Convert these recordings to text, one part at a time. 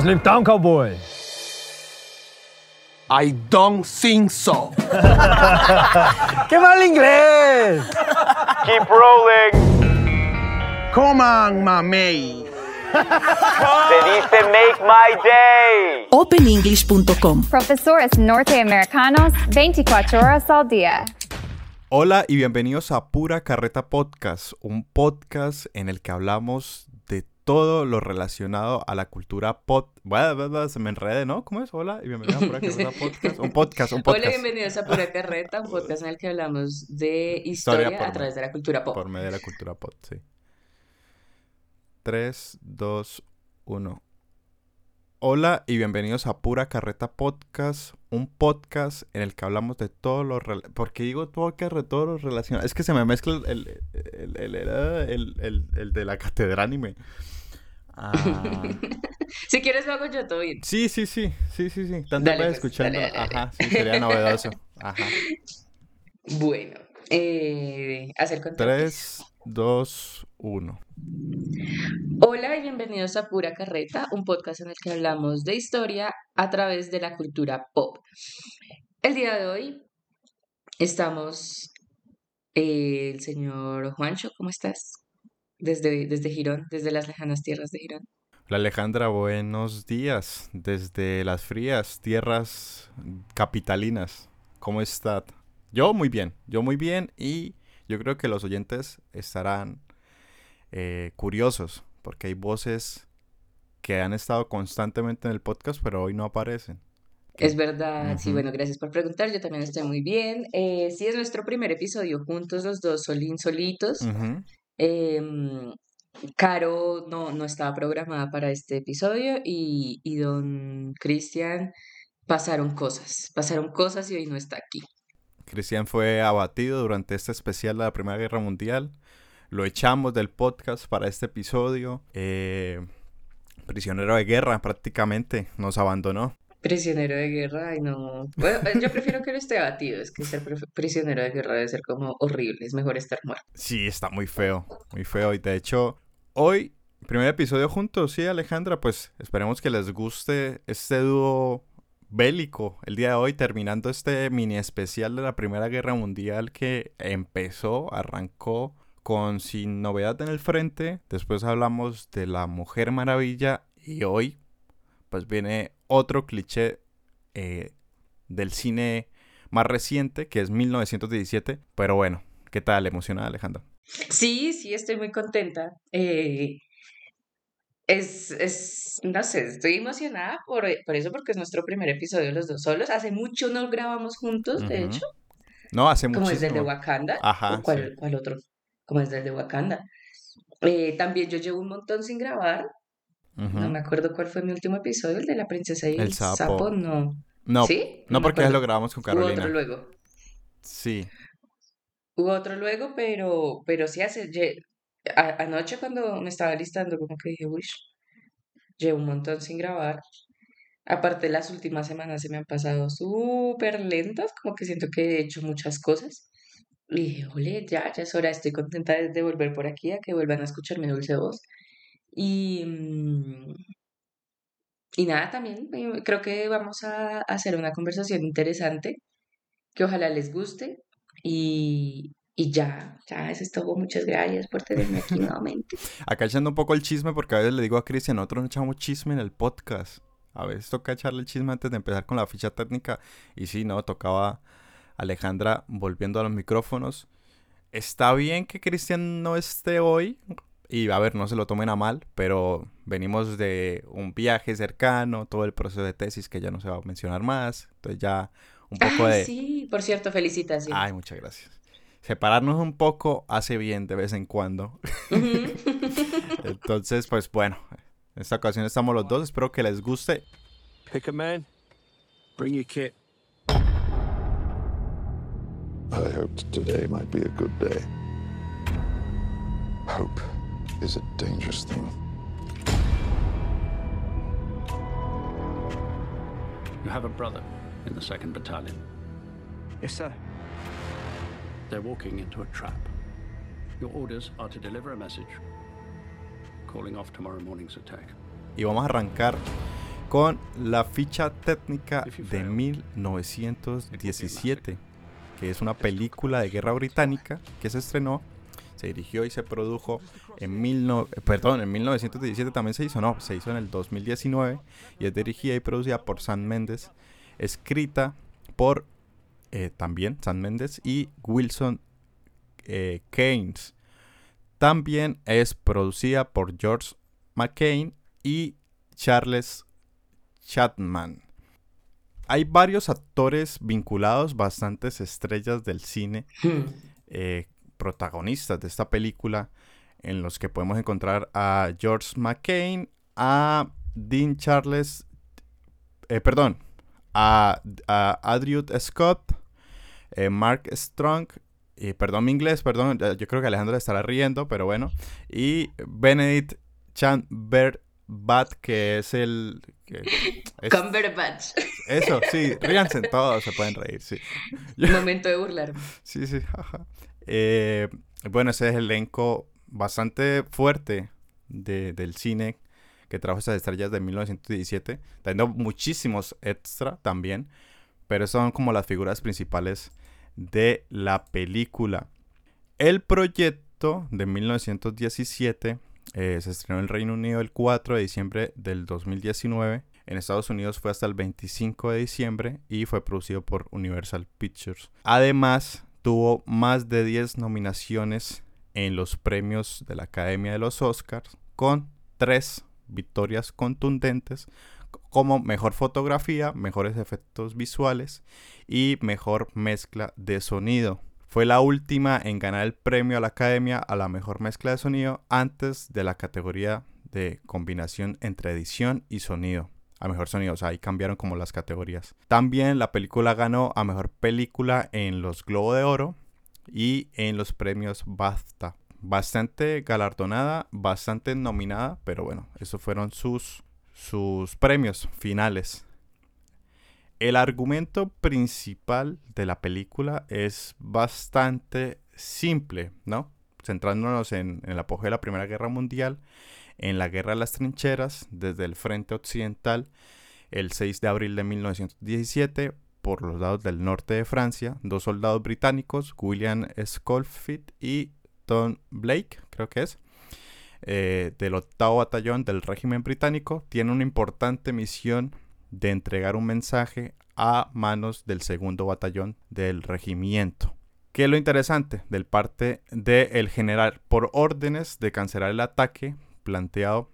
Slim Town Cowboy. I don't think so. ¡Qué mal inglés! Keep rolling. Come on, mamey. Se dice make my day. openenglish.com. Profesores norteamericanos 24 horas al día. Hola y bienvenidos a Pura Carreta Podcast, un podcast en el que hablamos de todo lo relacionado a la cultura pod. Bueno, bueno, bueno, se me enrede, ¿no? ¿Cómo es? Hola y bienvenidos a Pura Carreta Podcast. Un podcast, un podcast. Hola, bienvenidos a Pura Carreta, un podcast en el que hablamos de historia, Historia por a través de la cultura pop. Por medio de la cultura pod, sí. 3, 2, 1. Hola y bienvenidos a Pura Carreta Podcast, un podcast en el que hablamos de todo lo... ¿Por qué digo podcast de todo lo relacionado? Es que se me mezcla el, el, el, el- el- el- el- el de la catedral y me... Ah, Si quieres lo hago yo, todo bien. sí, sí, sí, sí, sí, sí. Tanto Dale, pues, escuchando. dale, dale, Ajá, sí, sería novedoso. Ajá. Bueno, eh, hacer contactos. 3, 2, 1. Hola y bienvenidos a Pura Carreta, un podcast en el que hablamos de historia a través de la cultura pop. El día de hoy estamos eh, el señor Juancho, ¿cómo estás? Desde, desde Girón, desde las lejanas tierras de Girón. Hola Alejandra, buenos días desde las frías tierras capitalinas. ¿Cómo está? Yo muy bien, yo muy bien y yo creo que los oyentes estarán eh, curiosos porque hay voces que han estado constantemente en el podcast pero hoy no aparecen. Es verdad, sí, Ujú. bueno, gracias por preguntar, yo también estoy muy bien. Eh, sí, es nuestro primer episodio juntos los dos, solín solitos. Ujú. Em, Caro no, no estaba programada para este episodio y, y don Cristian pasaron cosas, pasaron cosas y hoy no está aquí. Cristian fue abatido durante este especial de la Primera Guerra Mundial. Lo echamos del podcast para este episodio. Eh, prisionero de guerra prácticamente nos abandonó. Prisionero de guerra, ay no. Bueno, eh, yo prefiero que no esté abatido, es que ser prisionero de guerra debe ser como horrible, es mejor estar muerto. Sí, está muy feo, muy feo. Y de hecho, hoy, primer episodio juntos, sí, Alejandra, pues esperemos que les guste este dúo bélico el día de hoy, terminando este mini especial de la Primera Guerra Mundial que empezó, arrancó con Sin Novedad en el Frente. Después hablamos de la Mujer Maravilla y hoy, pues viene otro cliché eh, del cine más reciente, que es 1917. Pero bueno, ¿qué tal? ¿Emocionada, Alejandra? Sí, sí, estoy muy contenta. Eh, es, es, no sé, estoy emocionada por, por eso, porque es nuestro primer episodio los dos solos. Hace mucho no grabamos juntos, de hecho, No, hace como es el de. Wakanda. Ajá, ¿O cuál, sí. cuál otro? Como es el de Wakanda. Eh, también yo llevo un montón sin grabar. No me acuerdo cuál fue mi último episodio, el de la princesa y El el sapo. sapo, no. No, ¿Sí? no porque ya lo grabamos con Hubo otro Carolina. luego. Sí. Hubo otro luego, pero, pero sí hace. a- anoche cuando me estaba listando, como que dije, uy, llevo un montón sin grabar. Aparte, las últimas semanas se me han pasado súper lentas, como que siento que he hecho muchas cosas. Y dije, ole, ya, ya es hora, estoy contenta de, de volver por aquí, a que vuelvan a escuchar mi dulce voz. Y, mm, y nada, también eh, creo que vamos a hacer una conversación interesante, que ojalá les guste. Y, y ya, ya, eso es todo. Muchas gracias por tenerme aquí nuevamente. Acá echando un poco el chisme porque a veces le digo a Cristian, nosotros no echamos chisme en el podcast. A veces toca echarle el chisme antes de empezar con la ficha técnica. Y sí, no, tocaba Alejandra volviendo a los micrófonos. Está bien que Cristian no esté hoy. Y a ver, no se lo tomen a mal, pero venimos de un viaje cercano, todo el proceso de tesis que ya no se va a mencionar más. Entonces ya un poco Ay, de... sí, por cierto, felicitaciones. Ay, muchas gracias. Separarnos un poco hace bien de vez en cuando. Entonces, pues bueno, en esta ocasión estamos los dos. Espero que les guste. Pick a man. Bring your kit. I hoped today might be a good day. Hope is a dangerous thing. You have a brother in the 2nd Battalion. Yes, sir. They're walking into a trap. Your orders are to deliver a message, calling off tomorrow morning's attack. Y vamos a arrancar con la ficha técnica de 1917, que es una película de guerra británica que se estrenó, se dirigió y se produjo en, mil no- perdón, en 1917 también se hizo, no, se hizo en el 2019 y es dirigida y producida por Sam Mendes, escrita por eh, también Sam Mendes y Wilson eh, Keynes. También es producida por George McCain y Charles Chatman. Hay varios actores vinculados, bastantes estrellas del cine, Hmm. eh, protagonistas de esta película, en los que podemos encontrar a George McCain, a Dean Charles, eh, perdón, a, a Adriut Scott, eh, Mark Strong, y perdón mi inglés, perdón, yo creo que Alejandro le estará riendo, pero bueno, y Benedict Chamberbat, que es el... que es- Cumberbatch. eso, sí, ríanse todos, se pueden reír, sí. Momento de burlarme. Sí, sí, jaja. Eh, bueno, ese es el elenco bastante fuerte de- del cine que trajo esas estrellas de 1917, teniendo muchísimos extra también, pero son como las figuras principales de la película. El proyecto de 1917 eh, se estrenó en el Reino Unido el 4 de diciembre del 2019. En Estados Unidos fue hasta el 25 de diciembre y fue producido por Universal Pictures. Además, tuvo más de 10 nominaciones en los premios de la Academia de los Oscars, con tres victorias contundentes como mejor fotografía, mejores efectos visuales y mejor mezcla de sonido. Fue la última en ganar el premio a la Academia a la mejor mezcla de sonido antes de la categoría de combinación entre edición y sonido. A mejor sonido, o sea, ahí cambiaron como las categorías. También la película ganó a mejor película en los Globo de Oro y en los premios BAFTA. Bastante galardonada, bastante nominada, pero bueno, esos fueron sus, sus premios finales. El argumento principal de la película es bastante simple, ¿no? Centrándonos en, en el apogeo de la Primera Guerra Mundial, en la Guerra de las Trincheras, desde el frente occidental, el 6 de abril de 1917, por los lados del norte de Francia, dos soldados británicos, William Schofield y Tom Blake, creo que es, eh, del octavo batallón del régimen británico, tienen una importante misión de entregar un mensaje a manos del segundo batallón del regimiento. ¿Qué es lo interesante? Del parte del general por órdenes de cancelar el ataque planteado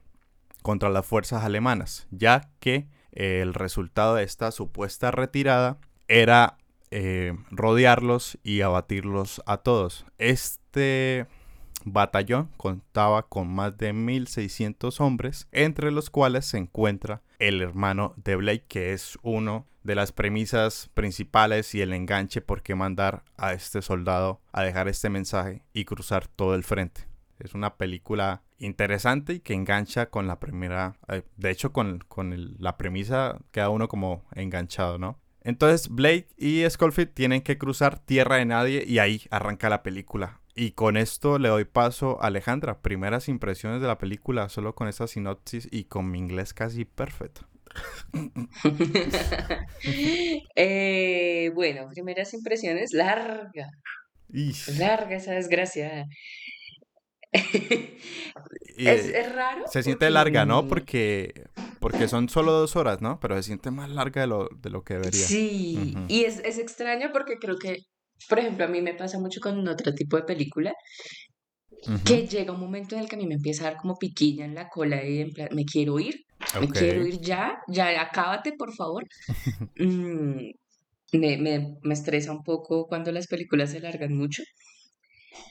contra las fuerzas alemanas, ya que el resultado de esta supuesta retirada era eh, rodearlos y abatirlos a todos. Este batallón contaba con más de 1600 hombres, entre los cuales se encuentra el hermano de Blake, que es uno de las premisas principales y el enganche por qué mandar a este soldado a dejar este mensaje y cruzar todo el frente. Es una película interesante y que engancha con la primera, eh, de hecho con, con el- la premisa queda uno como enganchado, ¿no? Entonces Blake y Schofield tienen que cruzar tierra de nadie y ahí arranca la película. Y con esto le doy paso a Alejandra. Primeras impresiones de la película solo con esa sinopsis y con mi inglés casi perfecto. Eh, bueno, primeras impresiones, larga, larga esa desgracia. Y, Es, eh, es raro. se siente porque, larga, ¿no? mm, Porque, porque son solo dos horas, ¿no? Pero se siente más larga de lo, de lo que debería. Sí, y es, es extraño porque creo que, por ejemplo, a mí me pasa mucho con otro tipo de película, que llega un momento en el que a mí me empieza a dar como piquilla en la cola y en plan, me quiero ir, me quiero ir ya, ya, acábate, por favor. Mm, me, me, me estresa un poco cuando las películas se largan mucho.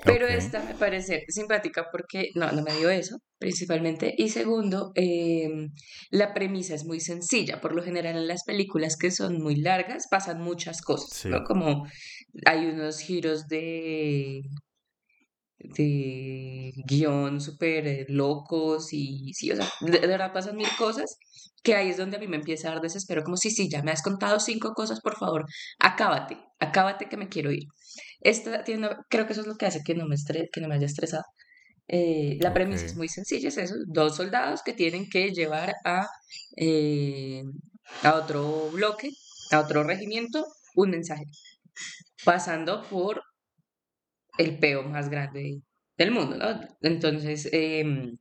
Pero esta me parece simpática porque no, no me dio eso, principalmente. Y segundo, em, la premisa es muy sencilla. Por lo general en las películas que son muy largas pasan muchas cosas, Sí. ¿no? Como hay unos giros de, de guion súper eh, locos y sí, o sea, de, de verdad pasan mil cosas que ahí es donde a mí me empieza a dar desespero, como sí, sí, ya me has contado cinco cosas, por favor, acábate, acábate que me quiero ir. Esta tiene creo que eso es lo que hace que no me estre- que no me haya estresado. Eh, la premisa es muy sencilla, es eso, dos soldados que tienen que llevar a, eh, a otro bloque, a otro regimiento, un mensaje, pasando por el peo más grande del mundo, ¿no? Entonces, em,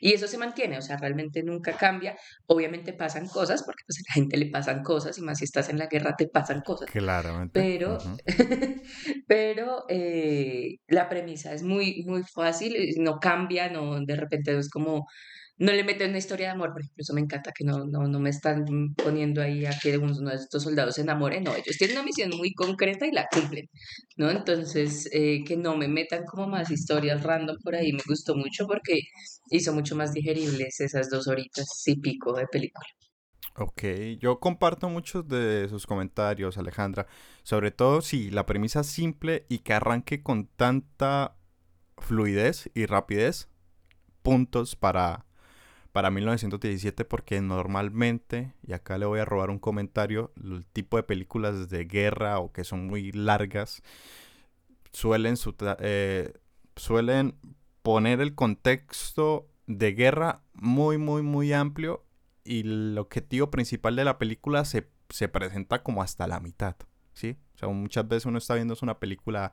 y eso se mantiene, o sea, realmente nunca cambia. Obviamente pasan cosas, porque pues a la gente le pasan cosas, y más si estás en la guerra te pasan cosas. Claramente. Pero, pero eh, la premisa es muy, muy fácil, no cambia, no, de repente no es como, no le meten una historia de amor, por ejemplo, eso me encanta, que no, no, no me están poniendo ahí a que uno de estos soldados se enamore, no, ellos tienen una misión muy concreta y la cumplen, ¿no? Entonces, eh, que no me metan como más historias random por ahí, me gustó mucho porque hizo mucho más digeribles esas dos horitas y pico de película. Ok, yo comparto muchos de sus comentarios, Alejandra. Sobre todo si la premisa es simple y que arranque con tanta fluidez y rapidez, puntos para, para 1917, porque normalmente, y acá le voy a robar un comentario, el tipo de películas de guerra o que son muy largas, suelen, su- eh, suelen poner el contexto de guerra muy, muy, muy amplio y el objetivo principal de la película se, se presenta como hasta la mitad, ¿sí? O muchas veces uno está viendo una película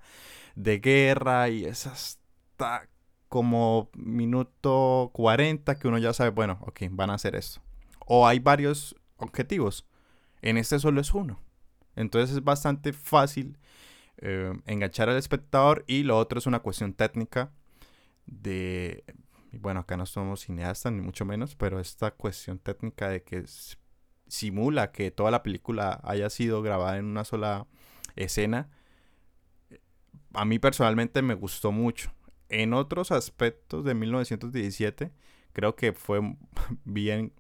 de guerra y es hasta como minuto 40 que uno ya sabe, bueno, ok, van a hacer esto. O hay varios objetivos, en este solo es uno. Entonces es bastante fácil eh, enganchar al espectador y lo otro es una cuestión técnica de bueno, acá no somos cineastas ni mucho menos, pero esta cuestión técnica de que simula que toda la película haya sido grabada en una sola escena, a mí personalmente me gustó mucho. En otros aspectos de 1917, creo que fue bien,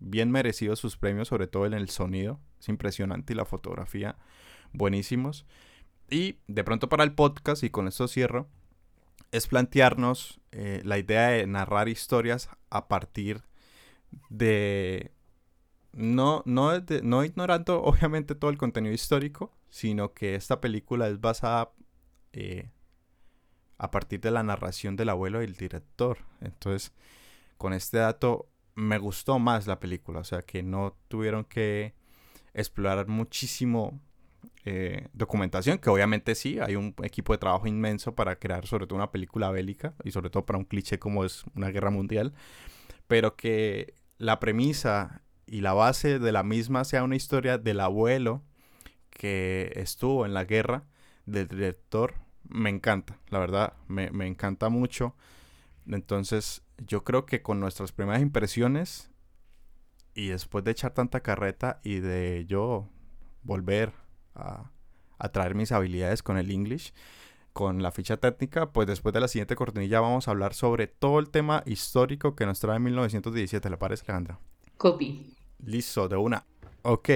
bien merecido sus premios, sobre todo en el sonido. Es impresionante y la fotografía, buenísimos. Y de pronto para el podcast, y con esto cierro, es plantearnos eh, la idea de narrar historias a partir de no, no, no ignorando obviamente todo el contenido histórico, sino que esta película es basada eh, a partir de la narración del abuelo y el director. Entonces, con este dato me gustó más la película, o sea que no tuvieron que explorar muchísimo eh, documentación, que obviamente sí, hay un equipo de trabajo inmenso para crear sobre todo una película bélica y sobre todo para un cliché como es una guerra mundial, pero que la premisa y la base de la misma sea una historia del abuelo que estuvo en la guerra, del director, me encanta, la verdad, me, me encanta mucho. Entonces, yo creo que con nuestras primeras impresiones y después de echar tanta carreta y de yo volver a, a traer mis habilidades con el English, con la ficha técnica, pues después de la siguiente cortinilla vamos a hablar sobre todo el tema histórico que nos trae 1917, ¿le parece, Alejandra? Copy. Listo, de una. Ok,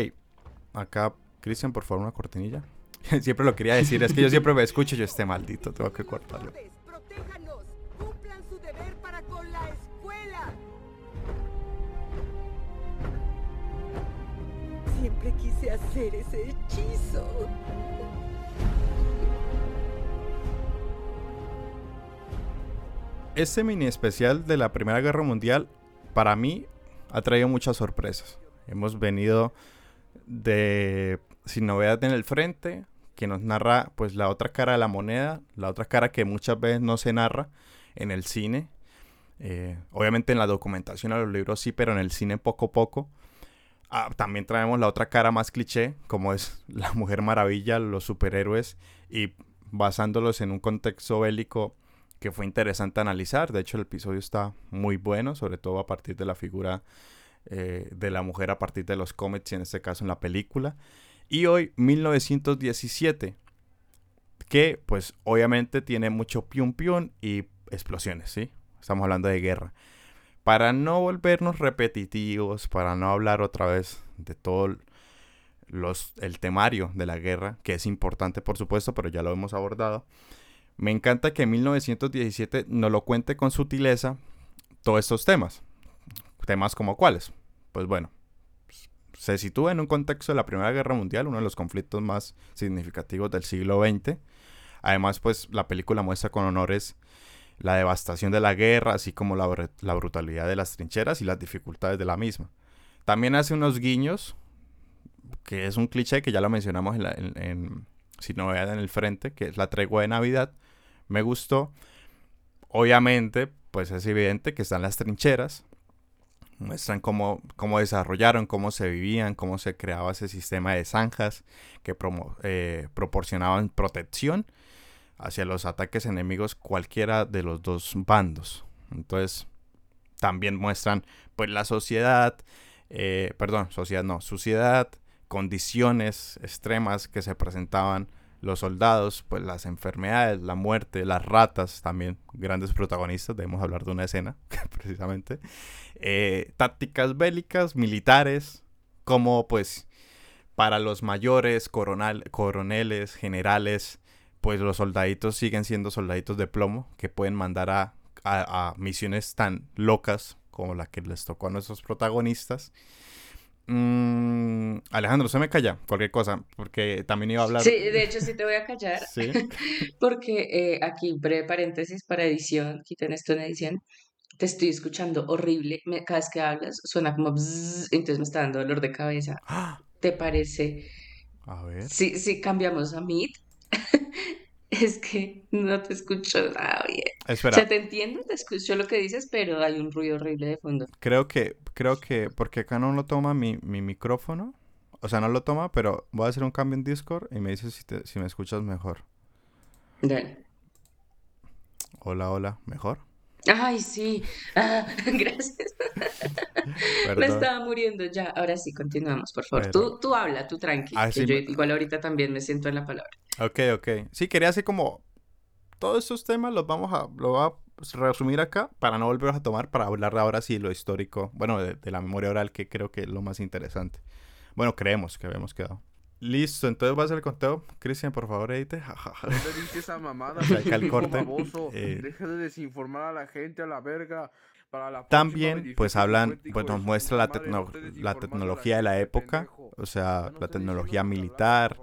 acá, Cristian, por favor, una cortinilla. siempre lo quería decir, es que yo siempre me escucho yo este maldito, tengo que cortarlo. ¡Protéjanos! ¡Cumplan su deber para con la escuela! Siempre quise hacer ese hechizo. Este mini especial de la Primera Guerra Mundial, para mí, ha traído muchas sorpresas. Hemos venido de Sin Novedad en el Frente, que nos narra pues la otra cara de la moneda, la otra cara que muchas veces no se narra en el cine. Eh, obviamente en la documentación a los libros sí, pero en el cine poco a poco. Ah, también traemos la otra cara más cliché, como es la Mujer Maravilla, los superhéroes, y basándolos en un contexto bélico que fue interesante analizar. De hecho, el episodio está muy bueno, sobre todo a partir de la figura eh, de la mujer, a partir de los cómics y en este caso en la película. Y hoy, 1917, que pues obviamente tiene mucho piun piun y explosiones, ¿sí? Estamos hablando de guerra. Para no volvernos repetitivos, para no hablar otra vez de todo los, el temario de la guerra, que es importante por supuesto, pero ya lo hemos abordado. Me encanta que 1917 nos lo cuente con sutileza todos estos temas. Temas como cuáles. Pues bueno, se sitúa en un contexto de la Primera Guerra Mundial, uno de los conflictos más significativos del siglo XX. Además, pues la película muestra con honores la devastación de la guerra, así como la, br- la brutalidad de las trincheras y las dificultades de la misma. También hace unos guiños, que es un cliché que ya lo mencionamos en, la, en, en en el Frente, que es la tregua de Navidad. Me gustó. Obviamente, pues es evidente que están las trincheras. Muestran cómo, cómo desarrollaron, cómo se vivían, cómo se creaba ese sistema de zanjas que promo- eh, proporcionaban protección hacia los ataques enemigos cualquiera de los dos bandos. Entonces, también muestran pues la sociedad, eh, perdón, sociedad no, suciedad, condiciones extremas que se presentaban los soldados, pues las enfermedades, la muerte, las ratas, también grandes protagonistas, debemos hablar de una escena, precisamente, eh, tácticas bélicas, militares, como pues para los mayores, coronal, coroneles, generales, pues los soldaditos siguen siendo soldaditos de plomo que pueden mandar a, a- a misiones tan locas como la que les tocó a nuestros protagonistas. Mm, Alejandro, se me calla cualquier cosa, porque también iba a hablar. Sí, de hecho sí te voy a callar, Sí. porque eh, aquí, breve paréntesis para edición, quiten esto en edición, te estoy escuchando horrible, me- cada vez que hablas suena como bzzz, entonces me está dando dolor de cabeza. ¿Te parece? A ver. Si, si cambiamos a Meet, es que no te escucho nada bien. O Espera, sea, te entiendo, te escucho lo que dices, pero hay un ruido horrible de fondo. creo que, creo que, porque acá no lo toma mi, mi micrófono, o sea, no lo toma, pero voy a hacer un cambio en Discord y me dices si, te- si me escuchas mejor. Dale. Hola, hola, ¿mejor? Ay, sí. Ah, gracias. Me estaba muriendo ya. Ahora sí, continuamos, por favor. Tú, tú habla, tú tranqui, Ah, que sí, yo me- igual ahorita también me siento en la palabra. Ok, ok. Sí, quería así como todos estos temas los vamos a, lo voy a resumir acá para no volver a tomar para hablar ahora sí lo histórico, bueno, de, de la memoria oral que creo que es lo más interesante. Bueno, creemos que habíamos quedado. Listo, entonces va a ser el conteo. Cristian, por favor, edite. Ja, ja, ja. ¿Dónde dice esa mamada? El corte. Eh, Deja de desinformar a la gente a la verga. También, pues hablan, pues nos muestra la, tecno- tecnología de la época, o sea, no la tecnología militar,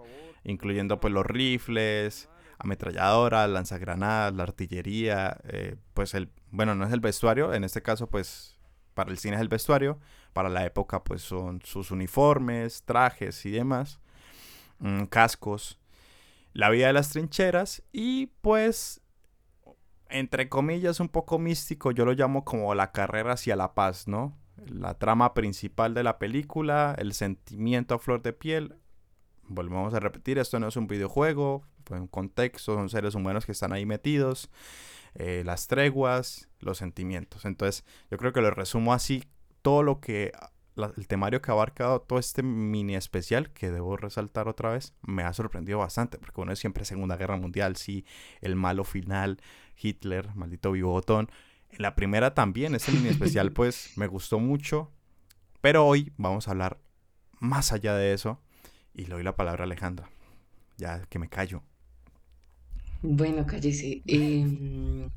incluyendo pues los rifles, ametralladoras, lanzagranadas, la artillería, eh, pues el, bueno, no es el vestuario, en este caso pues para el cine es el vestuario, para la época pues son sus uniformes, trajes y demás, mm, cascos, la vida de las trincheras y pues entre comillas un poco místico, yo lo llamo como la carrera hacia la paz, ¿no? La trama principal de la película, el sentimiento a flor de piel, volvemos a repetir, esto no es un videojuego, fue un contexto, son seres humanos que están ahí metidos, eh, las treguas, los sentimientos. Entonces, yo creo que lo resumo así, todo lo que, la- el temario que ha abarcado todo este mini especial, que debo resaltar otra vez, me ha sorprendido bastante, porque uno es siempre Segunda Guerra Mundial, sí, el malo final, Hitler, maldito bigotón. En la primera también, este mini especial, pues, me gustó mucho, pero hoy vamos a hablar más allá de eso, y le doy la palabra a Alejandra. Ya que me callo. Bueno, cállese. em,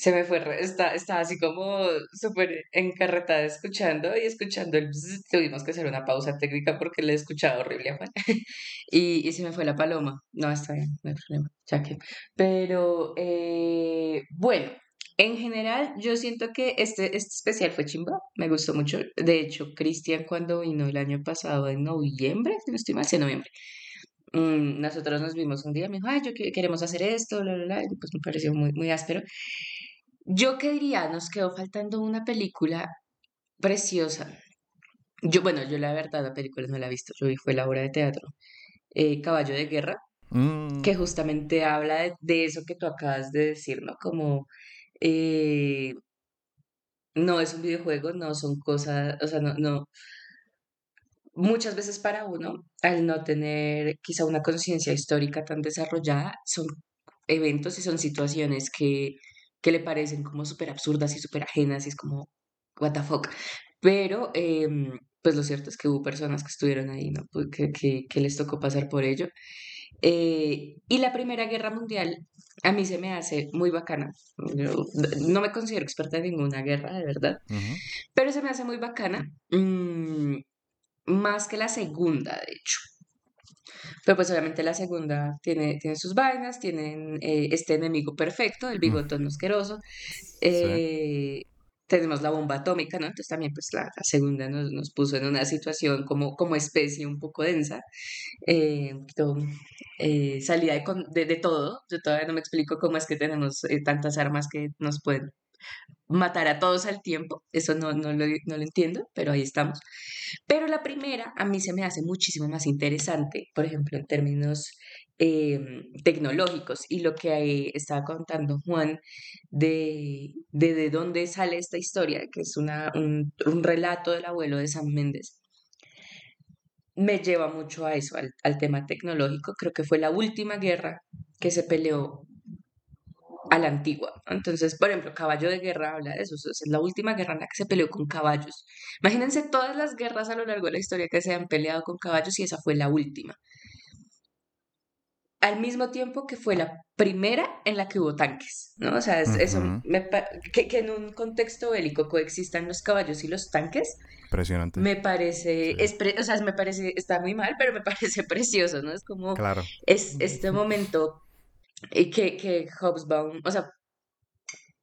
se me fue, está, estaba así como súper encarretada escuchando y escuchando el bzz, tuvimos que hacer una pausa técnica porque le he escuchado horrible a Juan. Y, y se me fue la paloma. No, está bien, no hay problema. Ya que. Pero eh, bueno, en general yo siento que este, este especial fue chimba, me gustó mucho. De hecho, Cristian cuando vino el año pasado en noviembre, no estoy mal, en noviembre. mm, nosotros nos vimos un día, me dijo, ay, yo que- queremos hacer esto, bla, bla, bla, y pues me pareció muy, muy áspero. Yo qué diría, nos quedó faltando una película preciosa. Yo, bueno, yo la verdad la película no la he visto, yo vi fue la obra de teatro, eh, Caballo de Guerra, Mm, que justamente habla de, de eso que tú acabas de decir, ¿no? Como eh, no es un videojuego, no son cosas, o sea, no, no, muchas veces para uno, al no tener quizá una conciencia histórica tan desarrollada, son eventos y son situaciones que, que le parecen como súper absurdas y súper ajenas y es como, what the fuck. Pero, em, pues lo cierto es que hubo personas que estuvieron ahí, ¿no? Pues Que, que, que les tocó pasar por ello. Eh, y la Primera Guerra Mundial a mí se me hace muy bacana. Yo no me considero experta en ninguna guerra, de verdad, pero se me hace muy bacana, mm, más que la segunda, de hecho. Pero pues obviamente la segunda tiene, tiene sus vainas, tienen eh, este enemigo perfecto, el bigotón asqueroso. eh, tenemos la bomba atómica, ¿no? Entonces también pues la, la segunda nos, nos puso en una situación como, como especie un poco densa, eh, un poquito, eh, salida de, de, de todo. Yo todavía no me explico cómo es que tenemos tantas armas que nos pueden matar a todos al tiempo. Eso no, no lo, no lo entiendo, pero ahí estamos. Pero la primera a mí se me hace muchísimo más interesante, por ejemplo, en términos eh, tecnológicos. Y lo que ahí estaba contando Juan de, de, de dónde sale esta historia, que es una, un, relato del abuelo de Sam Méndez, me lleva mucho a eso, al, al tema tecnológico. Creo que fue la última guerra que se peleó a la antigua. Entonces, por ejemplo, Caballo de Guerra habla de eso. Es la última guerra en la que se peleó con caballos. Imagínense todas las guerras a lo largo de la historia que se han peleado con caballos y esa fue la última. Al mismo tiempo que fue la primera en la que hubo tanques, ¿no? O sea, es- eso Ujú. me pa- que, que en un contexto bélico coexistan los caballos y los tanques, Impresionante. me parece, Sí. es pre- o sea, me parece, está muy mal, pero me parece precioso, ¿no? Es como, Claro. es este momento eh, que, que Hobsbawm, o sea,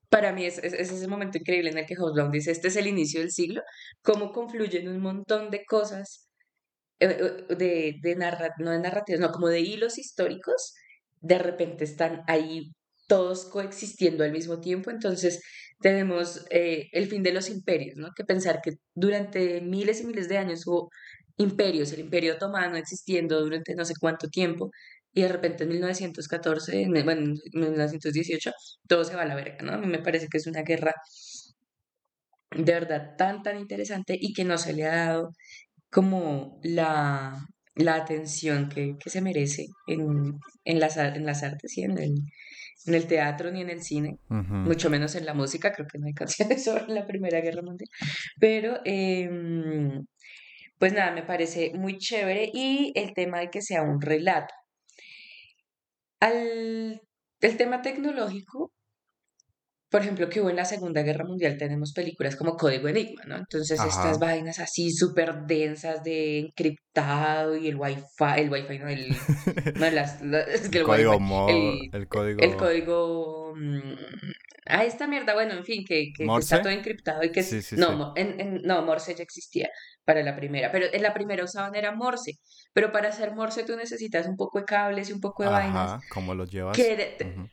para mí es, es, es ese momento increíble en el que Hobsbawm dice, este es el inicio del siglo, cómo confluyen un montón de cosas, eh, eh, de, de narra- no de narrativas, no, como de hilos históricos, de repente están ahí todos coexistiendo al mismo tiempo, entonces tenemos eh, el fin de los imperios, ¿no? Que pensar que durante miles y miles de años hubo imperios, el imperio otomano existiendo durante no sé cuánto tiempo, y de repente en 1914, en, bueno, en 1918, todo se va a la verga, ¿no? A mí me parece que es una guerra de verdad tan, tan interesante y que no se le ha dado como la, la atención que, que se merece en, en, las, en las artes y en el, en el teatro ni en el cine, mucho menos en la música, creo que no hay canciones sobre la Primera Guerra Mundial, pero em, pues nada, me parece muy chévere y el tema de que sea un relato. Al el tema tecnológico, por ejemplo, que hubo en la Segunda Guerra Mundial, tenemos películas como Código Enigma, ¿no? Entonces, Ajá. estas vainas así súper densas de encriptado y el Wi-Fi, el Wi-Fi, no, el, no, las, El el código Wi-Fi, el código el código, mm, ah, esta mierda, bueno, en fin, que, que, que Morse. está todo encriptado y que Sí, sí, no, sí. en, en- no, Morse ya existía para la primera, pero en la primera usaban era Morse, pero para hacer Morse tú necesitas un poco de cables y un poco de vainas Ajá, ¿cómo lo llevas? que de- Ujú.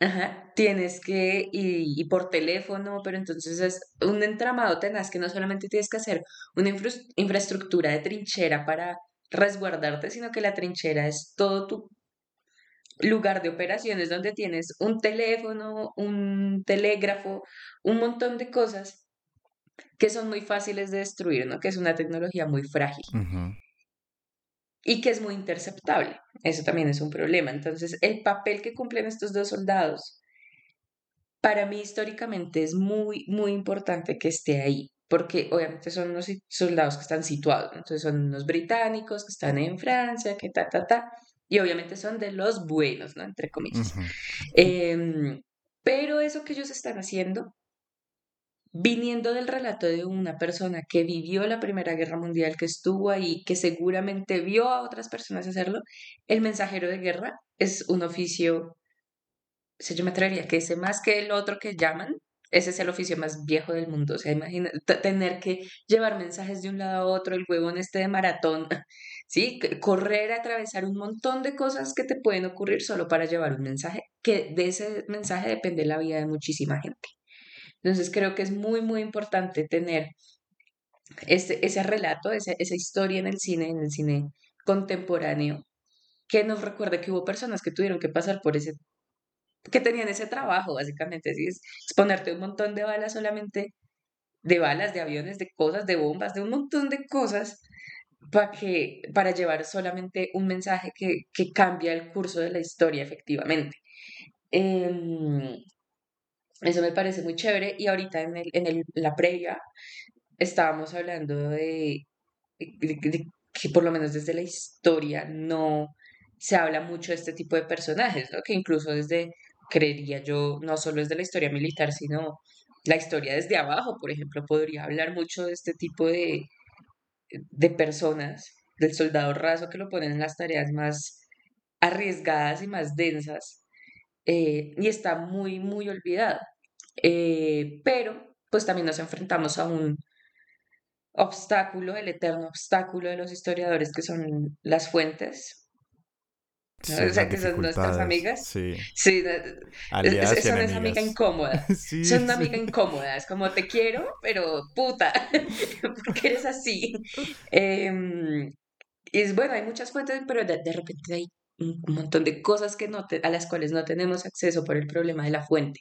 Ajá, tienes que, y, y por teléfono, pero entonces es un entramado tenaz que no solamente tienes que hacer una infraestructura de trinchera para resguardarte, sino que la trinchera es todo tu lugar de operaciones donde tienes un teléfono, un telégrafo, un montón de cosas que son muy fáciles de destruir, ¿no? Que es una tecnología muy frágil y que es muy interceptable. Eso también es un problema. Entonces, el papel que cumplen estos dos soldados, para mí históricamente es muy, muy importante que esté ahí, porque obviamente son unos soldados que están situados, ¿no? Entonces son unos británicos que están en Francia, que ta, ta, ta, y obviamente son de los buenos, ¿no? Entre comillas. Em, pero eso que ellos están haciendo, viniendo del relato de una persona que vivió la Primera Guerra Mundial, que estuvo ahí, que seguramente vio a otras personas hacerlo, el mensajero de guerra es un oficio, o sea, yo me atrevería que ese más que el otro que llaman, ese es el oficio más viejo del mundo. O sea, imagina tener que llevar mensajes de un lado a otro, el huevón este de maratón, ¿sí? Correr, atravesar un montón de cosas que te pueden ocurrir solo para llevar un mensaje, que de ese mensaje depende la vida de muchísima gente. Entonces creo que es muy, muy importante tener ese, ese relato, ese- esa historia en el cine, en el cine contemporáneo, que nos recuerde que hubo personas que tuvieron que pasar por ese, que tenían ese trabajo, básicamente, es exponerte un montón de balas solamente, de balas, de aviones, de cosas, de bombas, de un montón de cosas, para que, para llevar solamente un mensaje que, que cambia el curso de la historia, efectivamente. Em, eso me parece muy chévere. Y ahorita en el, en el, la previa estábamos hablando de, que por lo menos desde la historia no se habla mucho de este tipo de personajes, ¿no? Que incluso desde, creería yo, no solo desde la historia militar, sino la historia desde abajo, por ejemplo, podría hablar mucho de este tipo de, de personas del soldado raso que lo ponen en las tareas más arriesgadas y más densas eh, y está muy, muy olvidado. Eh, pero pues también nos enfrentamos a un obstáculo, el eterno obstáculo de los historiadores que son las fuentes. ¿No? Sí, o sea, que son nuestras amigas. Sí. Sí, Aliadas son esa amiga incómoda. Sí, Son una amiga incómoda. Es como te quiero, pero puta, porque eres así. Em, y es bueno, hay muchas fuentes, pero de, de repente hay un un montón de cosas que no te- a las cuales no tenemos acceso por el problema de la fuente.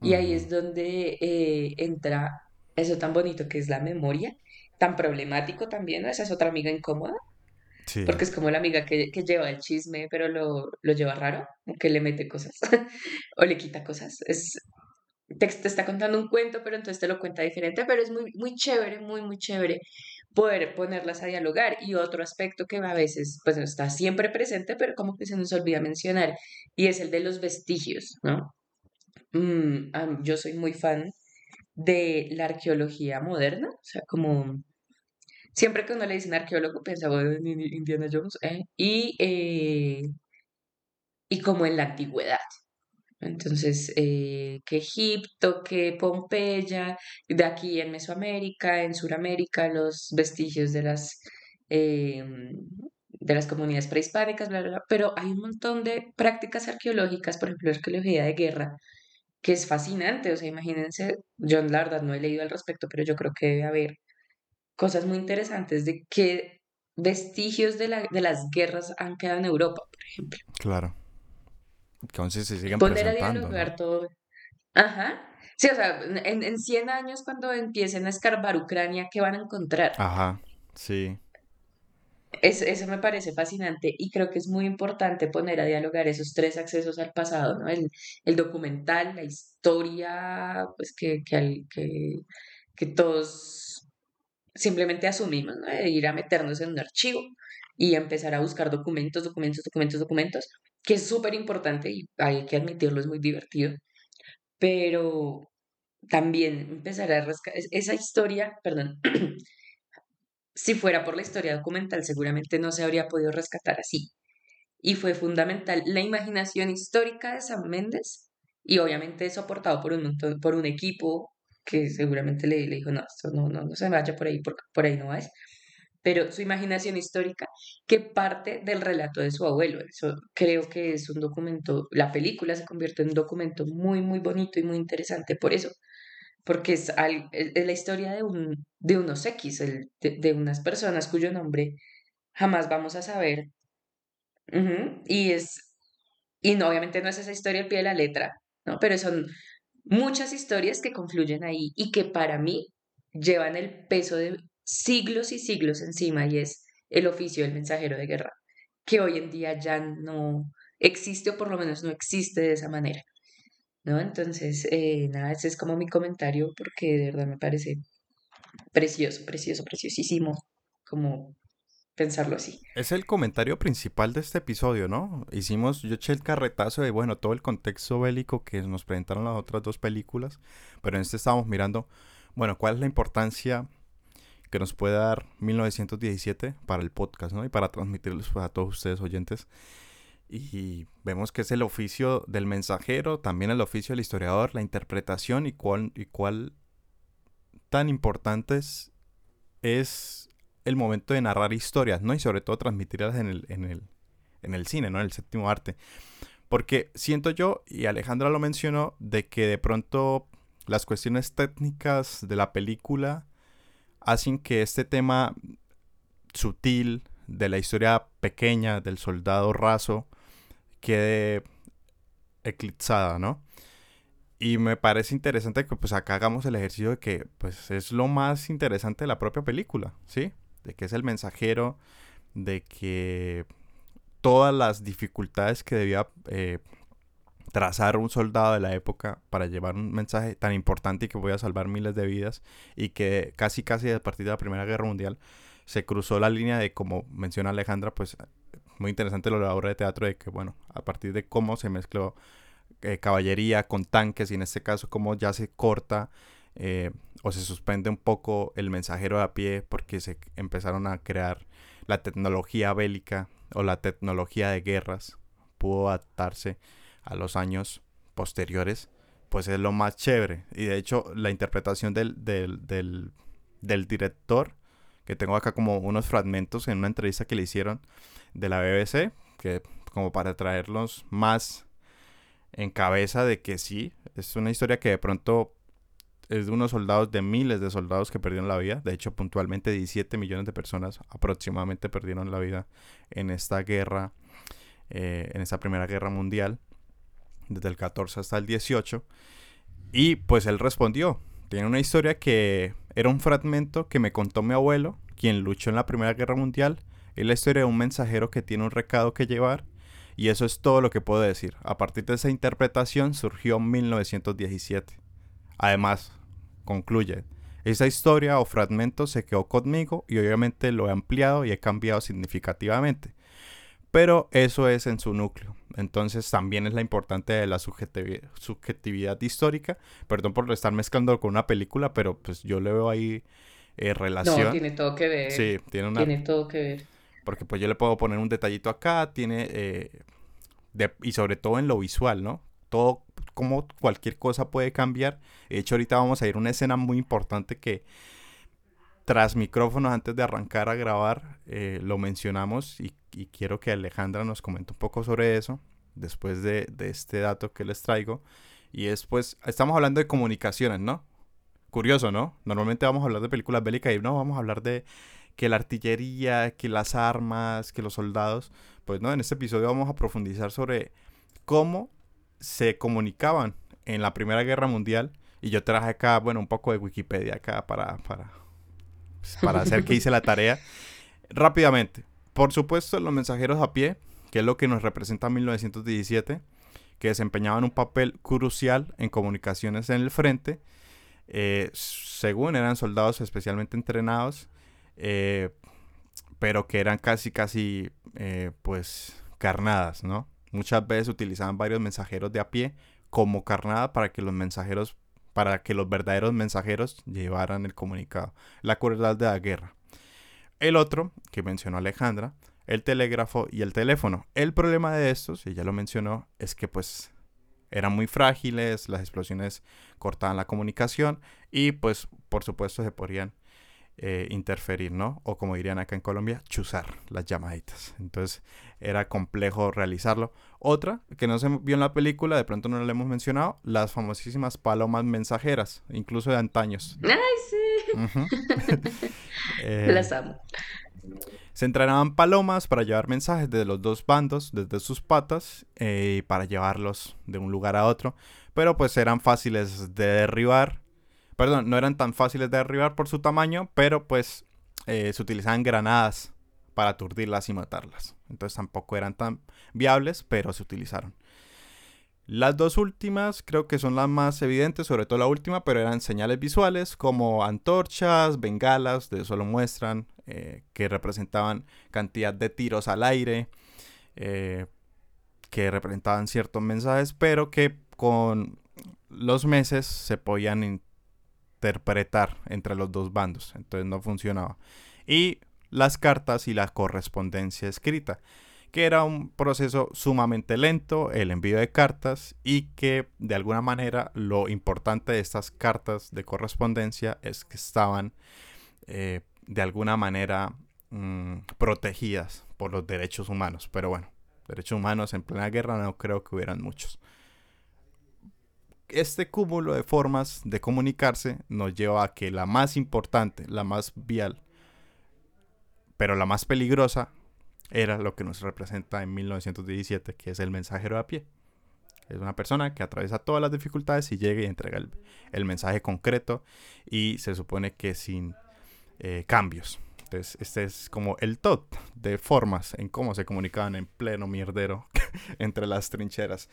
Y ahí es donde eh, entra eso tan bonito que es la memoria, tan problemático también, ¿no? Esa es otra amiga incómoda, Sí. porque es como la amiga que, que lleva el chisme, pero lo, lo lleva raro, que le mete cosas o le quita cosas. Es, te, te está contando un cuento, pero entonces te lo cuenta diferente, pero es muy, muy chévere, muy, muy chévere poder ponerlas a dialogar. Y otro aspecto que a veces, pues está siempre presente, pero como que se nos olvida mencionar, y es el de los vestigios, ¿no? Mm, am- yo soy muy fan de la arqueología moderna, o sea, como siempre que uno le dicen arqueólogo, piensa bueno, en Indi- Indiana Jones, ¿eh? Y, eh, y como en la antigüedad. Entonces, eh, que Egipto, que Pompeya, de aquí en Mesoamérica, en Suramérica, los vestigios de las, eh, de las comunidades prehispánicas, bla, bla, bla. Pero hay un montón de prácticas arqueológicas, por ejemplo, arqueología de guerra, que es fascinante. O sea, imagínense, yo la no he leído al respecto, pero yo creo que debe haber cosas muy interesantes de qué vestigios de, la, de las guerras han quedado en Europa, por ejemplo. Claro. Entonces se siguen Poner a dialogar todo. Ajá. Sí, o sea, en, en 100 años cuando empiecen a escarbar Ucrania, ¿qué van a encontrar? Ajá, sí. Es- eso me parece fascinante y creo que es muy importante poner a dialogar esos tres accesos al pasado, ¿no? El, el documental, la historia, pues que, que, que, que todos simplemente asumimos, ¿no? De ir a meternos en un archivo y empezar a buscar documentos, documentos, documentos, documentos, que es súper importante y hay que admitirlo, es muy divertido, pero también empezar a rescatar esa historia, perdón, si fuera por la historia documental, seguramente no se habría podido rescatar así. Y fue fundamental la imaginación histórica de Sam Méndez y obviamente eso aportado por un por un equipo que seguramente le, le dijo, no, esto no, no, no se vaya por ahí, porque por ahí no es. Pero su imaginación histórica que parte del relato de su abuelo. Eso creo que es un documento, la película se convierte en un documento muy, muy bonito y muy interesante por eso porque es, al- es- la historia de, un, de unos X, el- de, de unas personas cuyo nombre jamás vamos a saber. Ujú, Y es, y no, obviamente no es esa historia al pie de la letra, ¿no? Pero son muchas historias que confluyen ahí y que para mí llevan el peso de siglos y siglos encima y es el oficio del mensajero de guerra, que hoy en día ya no existe o por lo menos no existe de esa manera. ¿no? Entonces, eh, nada, ese es como mi comentario porque de verdad me parece precioso, precioso, preciosísimo como pensarlo así. Es el comentario principal de este episodio, ¿no? Hicimos, yo eché el carretazo de, bueno, todo el contexto bélico que nos presentaron las otras dos películas, pero en este estábamos mirando, bueno, cuál es la importancia que nos puede dar 1917 para el podcast, ¿no? Y para transmitirlos pues, a todos ustedes oyentes. Y vemos que es el oficio del mensajero, también el oficio del historiador, la interpretación y cuál, y cuál tan importante es, es el momento de narrar historias, ¿no? Y sobre todo transmitirlas en el, en el, en el cine, ¿no? En el séptimo arte. Porque siento yo, y Alejandra lo mencionó, de que de pronto las cuestiones técnicas de la película hacen que este tema sutil de la historia pequeña del soldado raso quede eclipsada, ¿no? Y me parece interesante que pues acá hagamos el ejercicio de que pues es lo más interesante de la propia película, ¿sí? De que es el mensajero, de que todas las dificultades que debía eh, trazar un soldado de la época para llevar un mensaje tan importante y que voy a salvar miles de vidas y que casi casi a partir de la Primera Guerra Mundial se cruzó la línea de como menciona Alejandra, pues muy interesante lo de la obra de teatro de que bueno, a partir de cómo se mezcló eh, caballería con tanques y en este caso cómo ya se corta eh, o se suspende un poco el mensajero de a pie porque se empezaron a crear la tecnología bélica o la tecnología de guerras pudo adaptarse a los años posteriores, pues es lo más chévere. Y de hecho, la interpretación del, del, del, del director, que tengo acá como unos fragmentos en una entrevista que le hicieron de la BBC, que como para traerlos más en cabeza de que sí, es una historia que de pronto es de unos soldados, de miles de soldados que perdieron la vida. De hecho, puntualmente 17 millones de personas aproximadamente perdieron la vida en esta guerra, eh, en esta primera guerra mundial, desde el 14 hasta el 18. Y pues él respondió. Tiene una historia que era un fragmento que me contó mi abuelo, quien luchó en la Primera Guerra Mundial. Es la historia de un mensajero que tiene un recado que llevar. Y eso es todo lo que puedo decir. A partir de esa interpretación surgió 1917. Además, concluye, esa historia o fragmento se quedó conmigo y obviamente lo he ampliado y he cambiado significativamente. Pero eso es en su núcleo. Entonces también es la importante de la subjetividad, subjetividad histórica. Perdón por estar mezclando con una película, pero pues yo le veo ahí eh, relación. No, tiene todo que ver. Sí, tiene una... Tiene todo que ver. Porque pues yo le puedo poner un detallito acá, tiene... eh, de- y sobre todo en lo visual, ¿no? Todo, como cualquier cosa puede cambiar. De hecho, ahorita vamos a ir a una escena muy importante que tras micrófonos, antes de arrancar a grabar, eh, lo mencionamos y, y quiero que Alejandra nos comente un poco sobre eso, después de, de este dato que les traigo. Y es pues, estamos hablando de comunicaciones, ¿no? Curioso, ¿no? Normalmente vamos a hablar de películas bélicas y no, vamos a hablar de que la artillería, que las armas, que los soldados. Pues no, en este episodio vamos a profundizar sobre cómo se comunicaban en la Primera Guerra Mundial. Y yo traje acá, bueno, un poco de Wikipedia acá para, para, pues, para hacer que hice la tarea. Rápidamente, por supuesto, los mensajeros a pie, que es lo que nos representa 1917, que desempeñaban un papel crucial en comunicaciones en el frente. eh, según eran soldados especialmente entrenados, eh, pero que eran casi, casi, eh, pues, carnadas, ¿no? Muchas veces utilizaban varios mensajeros de a pie como carnada para que los mensajeros, para que los verdaderos mensajeros llevaran el comunicado. La crueldad de la guerra. El otro, que mencionó Alejandra, el telégrafo y el teléfono. El problema de estos, y ya lo mencionó, es que pues eran muy frágiles, las explosiones cortaban la comunicación y pues por supuesto se podrían eh, interferir, ¿no? O como dirían acá en Colombia, chuzar las llamaditas. Entonces era complejo realizarlo. Otra que no se vio en la película, de pronto no la hemos mencionado, las famosísimas palomas mensajeras, incluso de antaños. ¡Ay, sí! Eh, Las amo. se entrenaban palomas para llevar mensajes de los dos bandos, desde sus patas, eh, y para llevarlos de un lugar a otro. Pero pues eran fáciles de derribar. Perdón, no eran tan fáciles de derribar por su tamaño, pero pues eh, se utilizaban granadas para aturdirlas y matarlas. Entonces tampoco eran tan viables, pero se utilizaron. Las dos últimas creo que son las más evidentes, sobre todo la última, pero eran señales visuales como antorchas, bengalas, de eso lo muestran, eh, que representaban cantidad de tiros al aire, eh, que representaban ciertos mensajes, pero que con los meses se podían interpretar entre los dos bandos, entonces no funcionaba. Y las cartas y la correspondencia escrita que era un proceso sumamente lento, el envío de cartas, y que de alguna manera lo importante de estas cartas de correspondencia es que estaban eh, de alguna manera mm, protegidas por los derechos humanos. Pero bueno, derechos humanos en plena guerra no creo que hubieran muchos. Este cúmulo de formas de comunicarse nos lleva a que la más importante, la más vial, pero la más peligrosa, era lo que nos representa en 1917, que es el mensajero a pie. Es una persona que atraviesa todas las dificultades y llega y entrega el, mensaje concreto y se supone que sin eh, cambios. Entonces, este es como el top de formas en cómo se comunicaban en pleno mierdero entre las trincheras.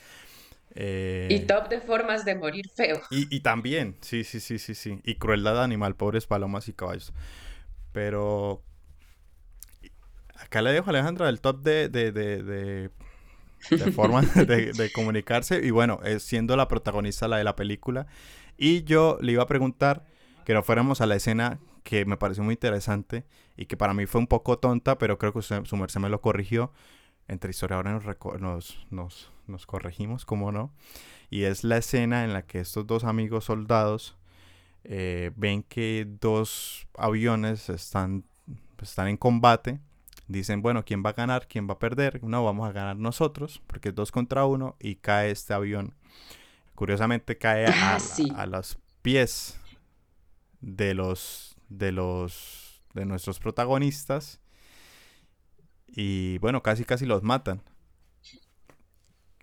Eh, Y top de formas de morir feo. y, y también, sí, sí, sí, sí, sí. Y crueldad animal, pobres palomas y caballos. Pero acá le dejo a Alejandra el top de, de, de, de, de formas de, de comunicarse. Y bueno, es siendo la protagonista la de la película. Y yo le iba a preguntar que nos fuéramos a la escena que me pareció muy interesante y que para mí fue un poco tonta, pero creo que usted- su merced me lo corrigió. Entre historiadores nos, nos, nos, nos corregimos, ¿cómo no? Y es la escena en la que estos dos amigos soldados eh, ven que dos aviones están, están en combate. Dicen, bueno, ¿quién va a ganar? ¿Quién va a perder? No, vamos a ganar nosotros, porque es dos contra uno y cae este avión. Curiosamente cae a, Ah, sí. a los pies de los de los de nuestros protagonistas y bueno casi casi los matan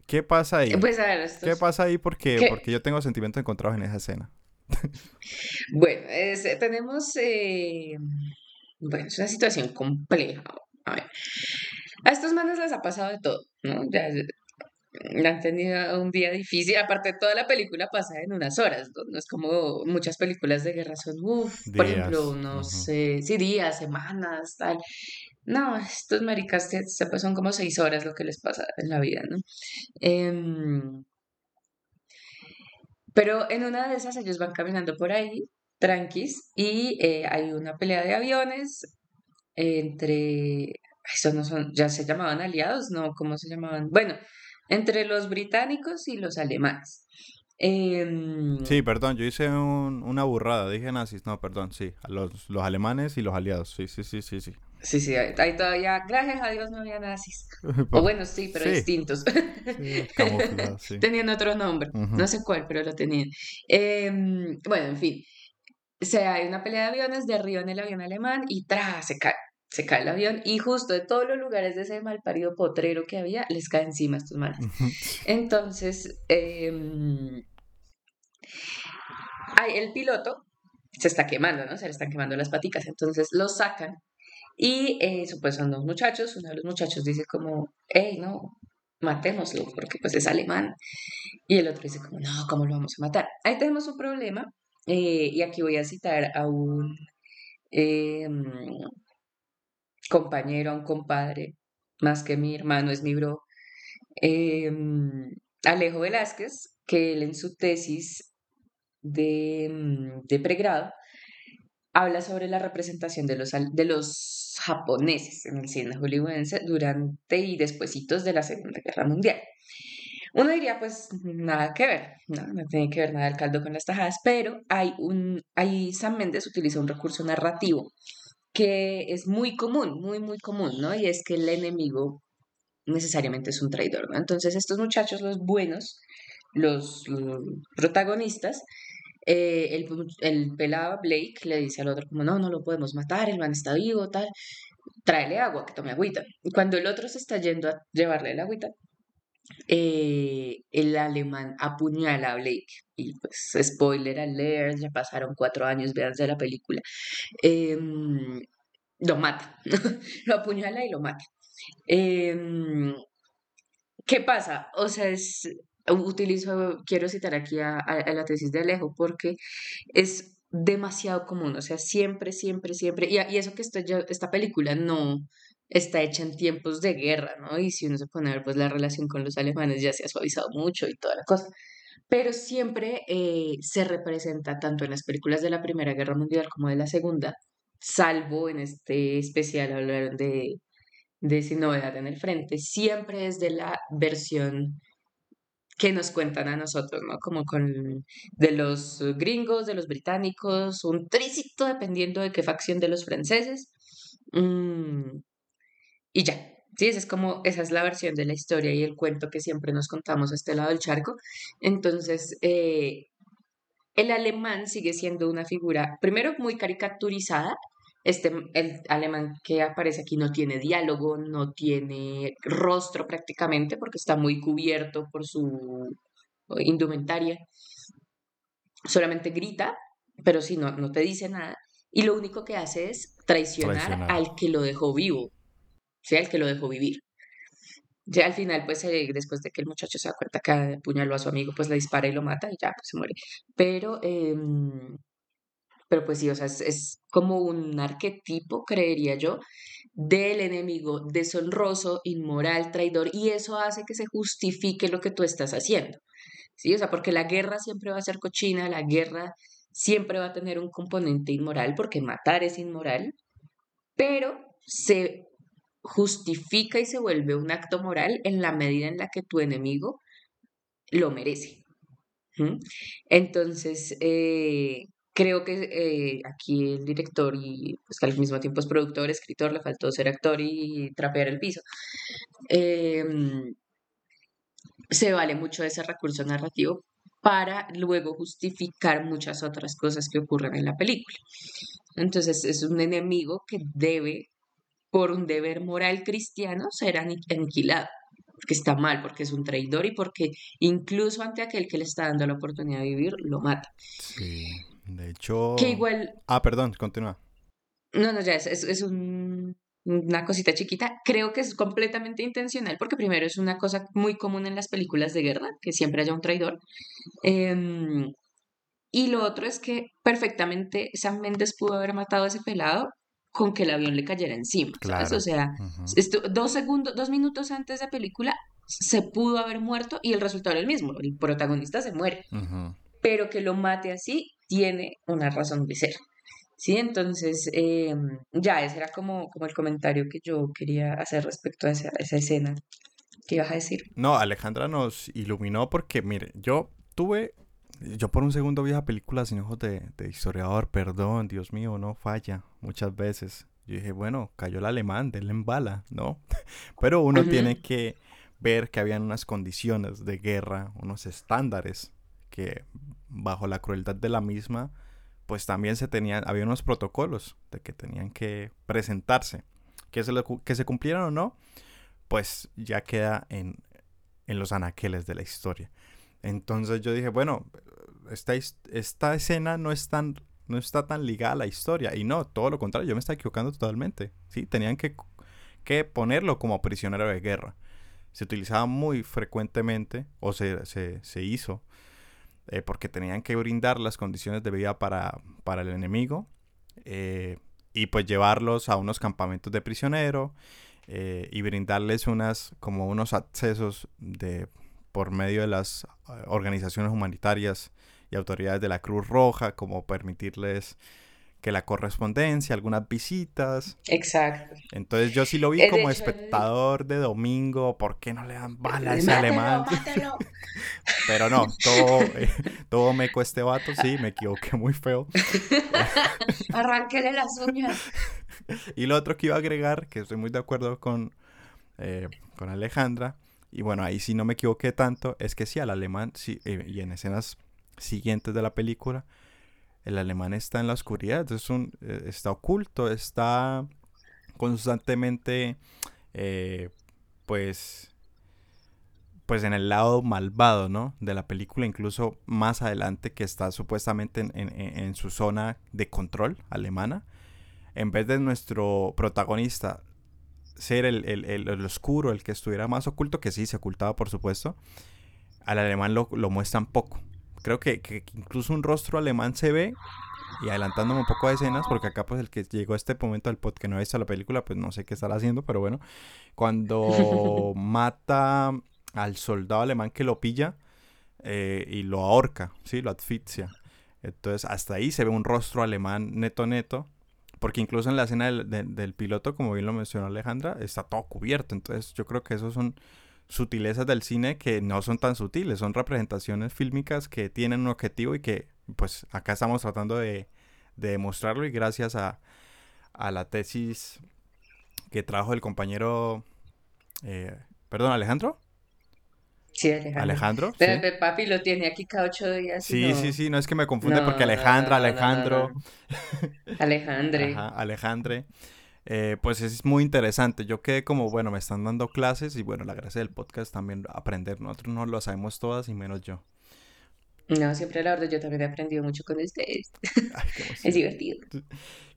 qué pasa ahí Pues a ver, qué pasa ahí porque ¿Qué? porque yo tengo sentimientos encontrados en esa escena Bueno, es- tenemos, eh, bueno, es una situación compleja. A ver, a estos manes les ha pasado de todo, ¿no? Ya, han tenido un día difícil, aparte toda la película pasa en unas horas, ¿no? No es como muchas películas de guerra son, uff, por ejemplo, no ujú. sé, sí, días, semanas, tal. No, estos maricas se- pues, son como seis horas lo que les pasa en la vida, ¿no? Em, pero en una de esas ellos van caminando por ahí, tranquis, y eh, hay una pelea de aviones entre, estos no son, ya se llamaban aliados, ¿no? ¿Cómo se llamaban? Bueno, entre los británicos y los alemanes. Em, sí perdón yo hice un- una burrada dije nazis no perdón sí los alemanes y los aliados sí sí sí sí sí sí, sí, ahí ahí todavía, gracias a Dios no había nazis. O bueno, sí, pero Sí. distintos. Sí, sí. Tenían otro nombre, no sé cuál, pero lo tenían. Em, bueno, en fin. O sea, hay una pelea de aviones, derriban el avión alemán y ¡tra! se cae. Se cae el avión y justo de todos los lugares de ese malparido potrero que había, les cae encima a estos manes. Entonces, ay, el piloto se está quemando, ¿no? Se le están quemando las paticas. Entonces lo sacan y eh, pues son dos muchachos. Uno de los muchachos dice como, hey, no, matémoslo, porque pues es alemán. Y el otro dice como, no, ¿cómo lo vamos a matar? Ahí tenemos un problema. eh, y aquí voy a citar a un em, compañero, a un compadre, más que mi hermano, es mi bro, em, Alejo Velázquez, que él en su tesis de, de pregrado habla sobre la representación de los, de los japoneses en el cine hollywoodense durante y despuesitos de la Segunda Guerra Mundial. Uno diría, pues, nada que ver, no, no tiene que ver nada el caldo con las tajadas, pero hay un, ahí Sam Mendes utiliza un recurso narrativo que es muy común, muy, muy común, ¿no? Y es que el enemigo necesariamente es un traidor. Entonces estos muchachos, los buenos, los protagonistas, eh, el, el pelado Blake le dice al otro como, no, no lo podemos matar, el man está vivo, tal, tráele agua, que tome agüita. Y cuando el otro se está yendo a llevarle el agüita, eh, el alemán apuñala a Blake. Y pues, spoiler alert, ya pasaron cuatro años, vean de la película. Em, lo mata, lo apuñala y lo mata. Em, ¿qué pasa? O sea, es, utilizo, quiero citar aquí a, a- la tesis de Alejo porque es demasiado común, o sea, siempre, siempre, siempre, y, y eso que esta, ya- esta película no está hecha en tiempos de guerra, ¿no? Y si uno se pone a ver, pues la relación con los alemanes ya se ha suavizado mucho y toda la cosa. Pero siempre eh, se representa tanto en las películas de la Primera Guerra Mundial como de la Segunda, salvo en este especial hablaron de, de Sin Novedad en el Frente, siempre es de la versión que nos cuentan a nosotros, ¿no? Como con de los gringos, de los británicos, un tricito dependiendo de qué facción de los franceses. Mm, y ya, sí, esa es como, esa es la versión de la historia y el cuento que siempre nos contamos a este lado del charco. Entonces, eh, el alemán sigue siendo una figura, primero muy caricaturizada. Este, el alemán que aparece aquí no tiene diálogo, no tiene rostro prácticamente porque está muy cubierto por su indumentaria. Solamente grita, pero sí, no, no te dice nada. Y lo único que hace es traicionar, Traicionar. al que lo dejó vivo, sea el que lo dejó vivir. Ya al final, pues eh, después de que el muchacho se da cuenta que apuñaló a su amigo, pues le dispara y lo mata y ya, pues se muere. Pero, em, pero pues sí, o sea, es, como un arquetipo, creería yo, del enemigo deshonroso, inmoral, traidor, y eso hace que se justifique lo que tú estás haciendo. ¿Sí? O sea, porque la guerra siempre va a ser cochina, la guerra siempre va a tener un componente inmoral porque matar es inmoral, pero se justifica y se vuelve un acto moral en la medida en la que tu enemigo lo merece. Entonces, eh, creo que eh, aquí el director y pues que al mismo tiempo es productor, escritor, le faltó ser actor y trapear el piso. em, se vale mucho ese recurso narrativo para luego justificar muchas otras cosas que ocurren en la película. Entonces es un enemigo que debe, por un deber moral cristiano, ser ani- aniquilado, porque está mal, porque es un traidor y porque incluso ante aquel que le está dando la oportunidad de vivir, lo mata. Sí. De hecho... Que igual, Ah, perdón, continúa. no, no, ya es, es, es un- una cosita chiquita. Creo que es completamente intencional porque primero es una cosa muy común en las películas de guerra, que siempre haya un traidor. Em, y lo otro es que perfectamente Sam Mendes pudo haber matado a ese pelado con que el avión le cayera encima, ¿sabes? Claro. O sea, esto- dos segundos, dos minutos antes de película se pudo haber muerto y el resultado era el mismo, el protagonista se muere, pero que lo mate así tiene una razón de ser. Sí, entonces em, ya ese era como, como el comentario que yo quería hacer respecto a esa, a esa escena. ¿Qué ibas a decir? No, Alejandra nos iluminó porque, mire, yo tuve, yo por un segundo vi esa película sin ojos de, de historiador, perdón, Dios mío, no falla muchas veces. Yo dije, bueno, cayó el alemán, denle en bala, ¿no? Pero uno tiene que ver que habían unas condiciones de guerra, unos estándares que bajo la crueldad de la misma, pues también se tenían, había unos protocolos de que tenían que presentarse. Que se, cu- que se cumplieran o no, pues ya queda en, en los anaqueles de la historia. Entonces yo dije, bueno, esta, esta escena no es tan no está tan ligada a la historia. Y no, todo lo contrario, yo me estaba equivocando totalmente. Sí, tenían que, que ponerlo como prisionero de guerra. Se utilizaba muy frecuentemente, o se, se, se hizo, eh, porque tenían que brindar las condiciones de vida para, para el enemigo. eh, y pues llevarlos a unos campamentos de prisionero eh, y brindarles unas como unos accesos de por medio de las eh, organizaciones humanitarias y autoridades de la Cruz Roja como permitirles que la correspondencia, algunas visitas. Exacto. Entonces yo sí lo vi como hecho, el- espectador de domingo, ¿por qué no le dan bala a ese Mátelo, alemán? mátelo. Pero no, todo, eh, todo meco este vato, sí, me equivoqué muy feo. Arránquele las uñas. Y lo otro que iba a agregar, que estoy muy de acuerdo con, eh, con Alejandra, y bueno, ahí sí no me equivoqué tanto, es que sí, al alemán, sí, eh, y en escenas siguientes de la película, el alemán está en la oscuridad, eh, está oculto, está constantemente, eh, pues, pues en el lado malvado, ¿no? De la película, incluso más adelante, que está supuestamente en, su zona de control alemana en vez de nuestro protagonista ser el oscuro, el que estuviera más oculto, que sí, se ocultaba por supuesto, al alemán lo, lo muestran poco. Creo que, que incluso un rostro alemán se ve, y adelantándome un poco a escenas, porque acá pues el que llegó a este momento del podcast que no ha visto la película, pues no sé qué estará haciendo, pero bueno, cuando mata al soldado alemán que lo pilla eh, y lo ahorca, ¿sí? Lo asfixia. Entonces hasta ahí se ve un rostro alemán neto neto, porque incluso en la escena del, del- del piloto, como bien lo mencionó Alejandra, está todo cubierto. Entonces yo creo que esos son sutilezas del cine que no son tan sutiles, son representaciones fílmicas que tienen un objetivo y que pues acá estamos tratando de, de demostrarlo y gracias a, a la tesis que trajo el compañero, eh, perdón, Alejandro. Sí, Alejandro. Alejandro, Pero sí. el papi lo tiene aquí cada ocho días. Sí, no. sí, sí, no es que me confunde No, porque Alejandra, no, Alejandro. Alejandre. Ajá, Alejandre. Eh, pues es muy interesante. Yo quedé como, bueno, me están dando clases y bueno, la gracia del podcast también aprender. Nosotros no lo sabemos todas y menos yo. No, siempre la verdad, yo también he aprendido mucho con ustedes. Ay. Es divertido.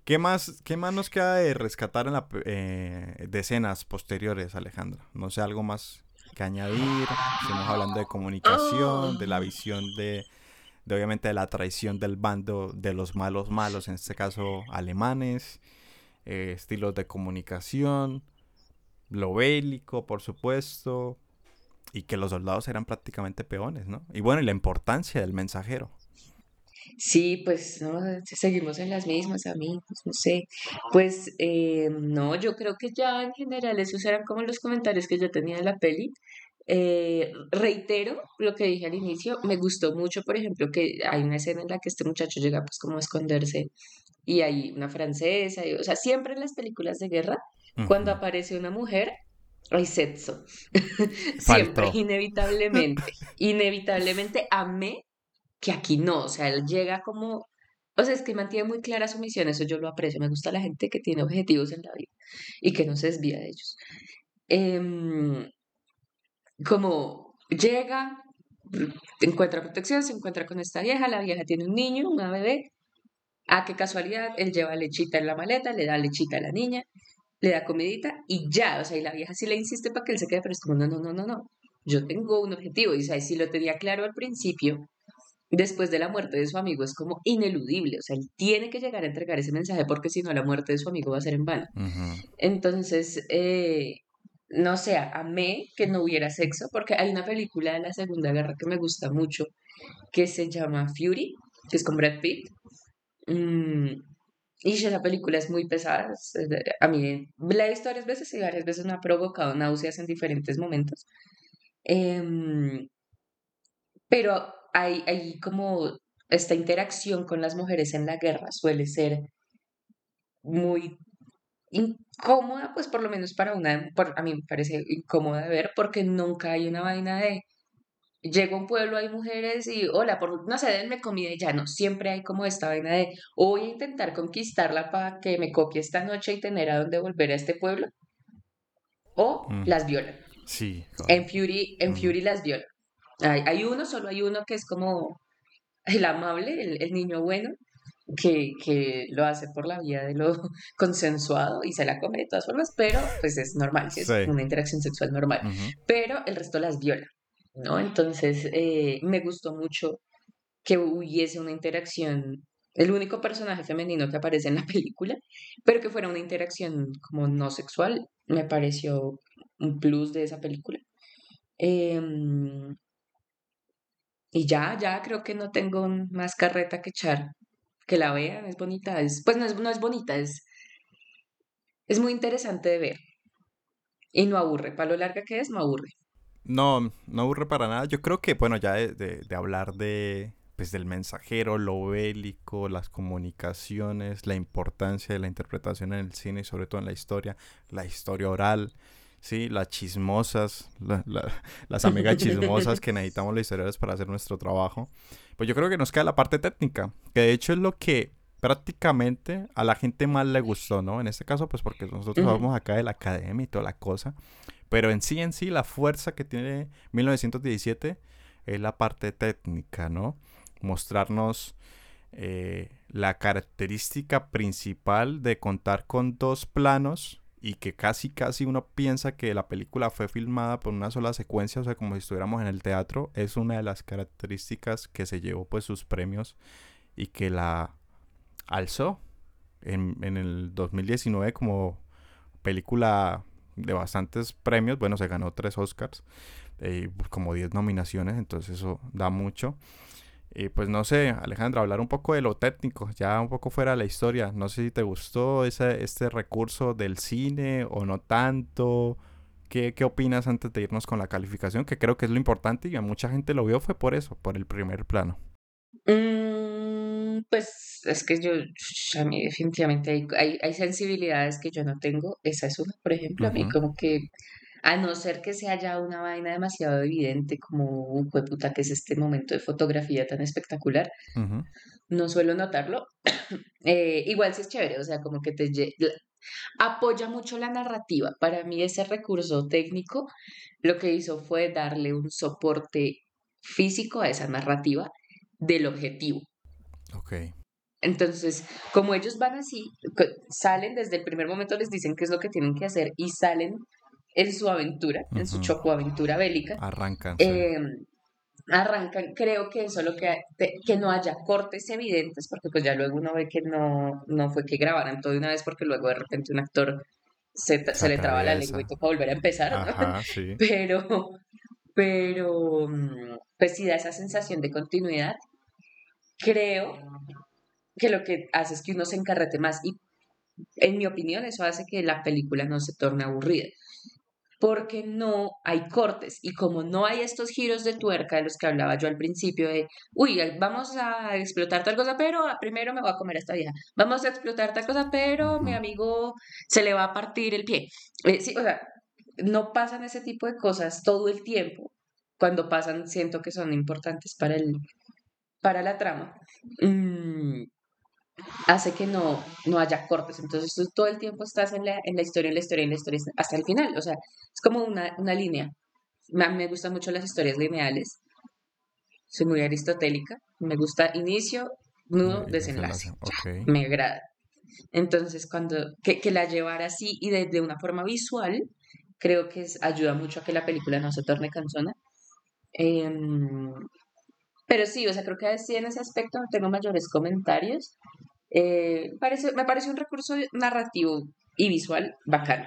¿Qué más, qué más nos queda de rescatar en la, pe- eh, de escenas posteriores, Alejandra? No sé, algo más que añadir. Estamos hablando de comunicación, de la visión de, de obviamente de la traición del bando de los malos malos, en este caso alemanes, eh, estilos de comunicación, lo bélico, por supuesto, y que los soldados eran prácticamente peones, ¿no? Y bueno, y la importancia del mensajero. Sí, pues no, seguimos en las mismas, amigos, no sé. Pues eh, no, yo creo que ya en general esos eran como los comentarios que yo tenía de la peli. Eh, reitero lo que dije al inicio, me gustó mucho, por ejemplo, que hay una escena en la que este muchacho llega pues como a esconderse y hay una francesa, y- o sea, siempre en las películas de guerra, cuando aparece una mujer, hay sexo. Siempre, inevitablemente. Inevitablemente amé que aquí no, o sea, él llega como, o sea, es que mantiene muy clara su misión, eso yo lo aprecio, me gusta la gente que tiene objetivos en la vida y que no se desvía de ellos. Em, como llega, encuentra protección, se encuentra con esta vieja, la vieja tiene un niño, una bebé, ah, qué casualidad, él lleva lechita en la maleta, le da lechita a la niña, le da comidita y ya, o sea, y la vieja sí le insiste para que él se quede, pero es como, no, no, no, no, no, yo tengo un objetivo, y o sea, si lo tenía claro al principio, después de la muerte de su amigo es como ineludible, o sea, él tiene que llegar a entregar ese mensaje porque si no la muerte de su amigo va a ser en vano. Entonces, eh, no sé, amé que no hubiera sexo porque hay una película de la Segunda Guerra que me gusta mucho que se llama Fury, que es con Brad Pitt. Mm, y esa película es muy pesada. a mí la he visto varias veces y varias veces me ha provocado náuseas en diferentes momentos. Em, pero hay, hay como esta interacción con las mujeres en la guerra suele ser muy incómoda, pues por lo menos para una, a mí me parece incómoda de ver porque nunca hay una vaina de llego a un pueblo, hay mujeres y hola, por, no sé, denme comida y ya no, siempre hay como esta vaina de o voy a intentar conquistarla para que me copie esta noche y tener a dónde volver a este pueblo o Mm. las violan. Sí. En Fury, en Ujú. Fury las violan. Hay, hay uno, solo hay uno que es como el amable, el, el niño bueno, que, que lo hace por la vía de lo consensuado y se la come de todas formas, pero pues es normal, sí, es una interacción sexual normal. Ujú. Pero el resto las viola, ¿no? Entonces eh, me gustó mucho que hubiese una interacción, el único personaje femenino que aparece en la película, pero que fuera una interacción como no sexual, me pareció un plus de esa película. Em, y ya, ya creo que no tengo más carreta que echar. Que la vean, es bonita, es, pues no es, no es bonita, es, es muy interesante de ver. Y no aburre, para lo larga que es, no aburre. No, no aburre para nada. Yo creo que, bueno, ya de, de- de hablar de, pues, del mensajero, lo bélico, las comunicaciones, la importancia de la interpretación en el cine y sobre todo en la historia, la historia oral, sí, las chismosas, la- la- las amigas chismosas que necesitamos los historiadores para hacer nuestro trabajo. Pues yo creo que nos queda la parte técnica, que de hecho es lo que prácticamente a la gente más le gustó, ¿no? En este caso, pues porque nosotros vamos acá de la academia y toda la cosa. Pero en sí, en sí, la fuerza que tiene 1917 es la parte técnica, ¿no? Mostrarnos eh, la característica principal de contar con dos planos y que casi, casi uno piensa que la película fue filmada por una sola secuencia, o sea, como si estuviéramos en el teatro, es una de las características que se llevó pues sus premios y que la alzó en, en el 2019 como película de bastantes premios. Bueno, se ganó tres Oscars, eh, como 10 nominaciones, entonces eso da mucho. Y pues no sé, Alejandra, hablar un poco de lo técnico, ya un poco fuera de la historia. No sé si te gustó ese, este recurso del cine o no tanto. ¿Qué, ¿Qué opinas antes de irnos con la calificación? Que creo que es lo importante y a mucha gente lo vio fue por eso, por el primer plano. Mm, pues es que yo, a mí definitivamente hay, hay, hay sensibilidades que yo no tengo. Esa es una, por ejemplo, a mí como que, a no ser que sea ya una vaina demasiado evidente como, puta, que es este momento de fotografía tan espectacular, no suelo notarlo. Eh, igual sí es chévere, o sea, como que te apoya mucho la narrativa. Para mí ese recurso técnico lo que hizo fue darle un soporte físico a esa narrativa del objetivo. Ok. Entonces, como ellos van así, salen desde el primer momento, les dicen qué es lo que tienen que hacer y salen en su aventura, en su chocoaventura bélica. Arrancan. sí. eh, arrancan, creo que eso lo que, que no haya cortes evidentes, porque pues ya luego uno ve que no, no fue que grabaran todo de una vez, porque luego de repente un actor se, Se le traba la lengua y toca volver a empezar, ¿no? Ajá, sí. Pero, pero, mm, pues sí da esa sensación de continuidad. Creo que lo que hace es que uno se encarrete más y en mi opinión eso hace que la película no se torne aburrida porque no hay cortes y como no hay estos giros de tuerca de los que hablaba yo al principio de, uy, vamos a explotar tal cosa, pero primero me voy a comer a esta vieja, vamos a explotar tal cosa, pero mi amigo se le va a partir el pie. Eh, sí, o sea, no pasan ese tipo de cosas todo el tiempo. Cuando pasan, siento que son importantes para, el, para la trama. Mm, hace que no, no haya cortes. Entonces tú todo el tiempo estás en la, en la historia, en la historia, en la historia, hasta el final. O sea, es como una, una línea. Me, me gustan mucho las historias lineales. Soy muy aristotélica. Me gusta inicio, nudo, desenlace. Me agrada. Entonces, cuando que, que la llevara así y de, de, una forma visual, creo que es, ayuda mucho a que la película no se torne cansona. Eh, pero sí, o sea, creo que sí en ese aspecto no tengo mayores comentarios. Eh, parece, me parece un recurso narrativo y visual bacán.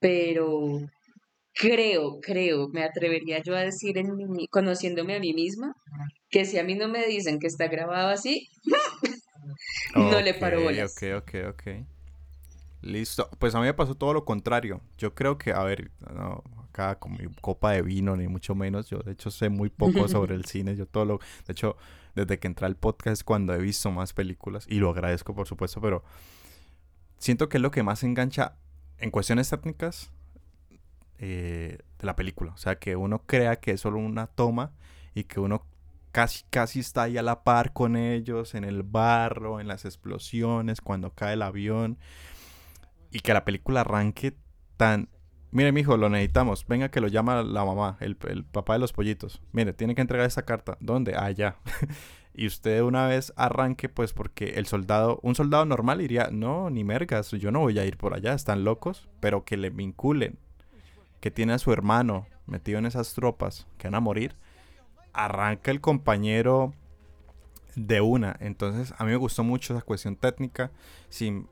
Pero creo, creo, me atrevería yo a decir, en mi, conociéndome a mí misma, que si a mí no me dicen que está grabado así, no le paro bolas. Ok, ok, ok. Listo. Pues a mí me pasó todo lo contrario. Yo creo que, a ver, no, acá con mi copa de vino, ni mucho menos. Yo, de hecho, sé muy poco sobre el cine. Yo todo lo. De hecho, desde que entré al podcast es cuando he visto más películas. Y lo agradezco, por supuesto, pero siento que es lo que más engancha en cuestiones técnicas eh, de la película. O sea, que uno crea que es solo una toma y que uno casi, casi está ahí a la par con ellos, en el barro, en las explosiones, cuando cae el avión y que la película arranque tan... Mire, mijo, lo necesitamos. Venga que lo llama la mamá, el, papá de los pollitos. Mire, tiene que entregar esa carta. ¿Dónde? Allá. y usted una vez arranque, pues porque el soldado, un soldado normal diría, no, ni mergas, yo no voy a ir por allá, están locos, pero que le vinculen, que tiene a su hermano metido en esas tropas, que van a morir, arranca el compañero de una. Entonces, a mí me gustó mucho esa cuestión técnica, sin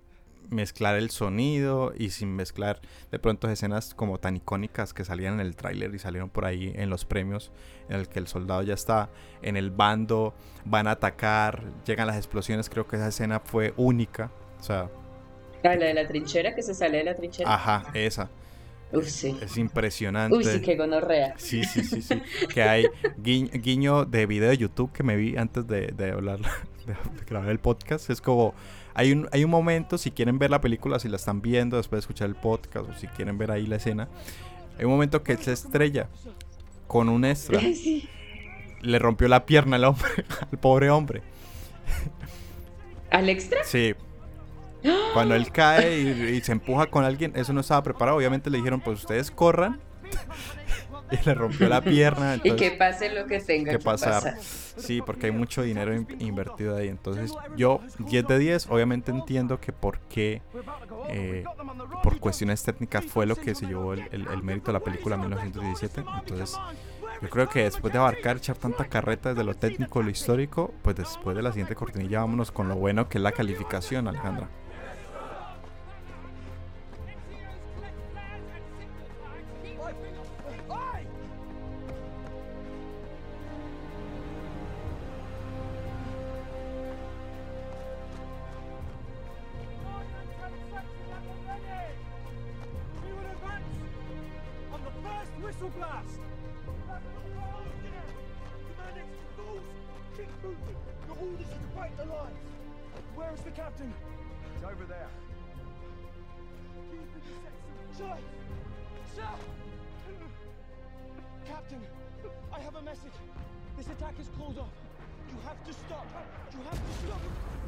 mezclar el sonido y sin mezclar de pronto escenas como tan icónicas que salían en el tráiler y salieron por ahí en los premios en el que el soldado ya está en el bando, van a atacar, llegan las explosiones, creo que esa escena fue única, o sea... la de la trinchera, que se sale de la trinchera. Ajá, esa. Uf, sí. Es impresionante. Uy, sí, qué gonorrea. Sí, sí, sí, sí. que hay guiño, de video de YouTube que me vi antes de, de hablar, de grabar el podcast. Es como, hay un, hay un momento, si quieren ver la película, si la están viendo después de escuchar el podcast o si quieren ver ahí la escena, hay un momento que él se estrella con un extra. Sí. Le rompió la pierna al hombre, al pobre hombre. ¿Al extra? Sí. Cuando él cae y, y, se empuja con alguien, eso no estaba preparado. Obviamente le dijeron, pues ustedes corran. y le rompió la pierna. Entonces, y que pase lo que tenga que, pasar. pasar. Sí, porque hay mucho dinero in invertido ahí. Entonces, yo, 10 de 10, obviamente entiendo que por qué, eh, por cuestiones técnicas, fue lo que se llevó el, el, el mérito de la película 1917. Entonces, yo creo que después de abarcar, echar tanta carreta desde lo técnico, lo histórico, pues después de la siguiente cortinilla, vámonos con lo bueno que es la calificación, Alejandra.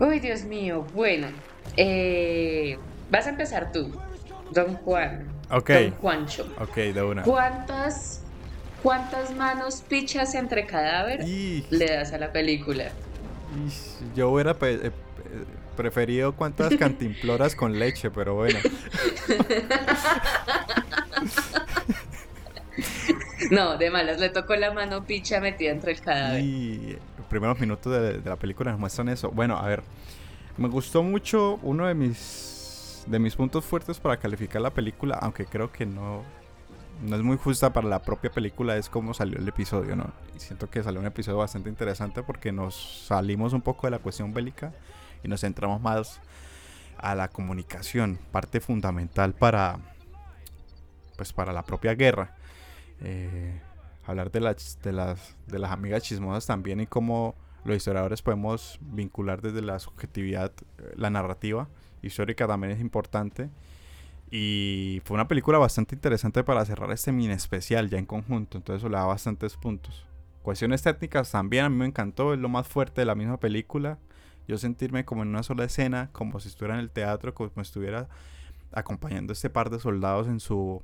Uy, Dios mío. Bueno, eh, vas a empezar tú, Don Juan. Ok. Don Juancho. Ok, de una. ¿Cuántas, cuántas manos pichas entre cadáver y... le das a la película? Y yo hubiera pe preferido cuántas cantimploras con leche, pero bueno. no, de malas, le tocó la mano picha metida entre el cadáver. Y los primeros minutos de, la película nos muestran eso. Bueno, a ver, me gustó mucho uno de mis de mis puntos fuertes para calificar la película, aunque creo que no no es muy justa para la propia película, es como salió el episodio, ¿no? Y siento que salió un episodio bastante interesante porque nos salimos un poco de la cuestión bélica y nos centramos más a la comunicación, parte fundamental para, pues para la propia guerra. Eh, hablar de las, de, las, de las amigas chismosas también y cómo los historiadores podemos vincular desde la subjetividad eh, la narrativa histórica también es importante. Y fue una película bastante interesante para cerrar este mini especial ya en conjunto. Entonces eso le da bastantes puntos. Cuestiones técnicas también a mí me encantó. Es lo más fuerte de la misma película. Yo sentirme como en una sola escena, como si estuviera en el teatro, como si estuviera acompañando a este par de soldados en su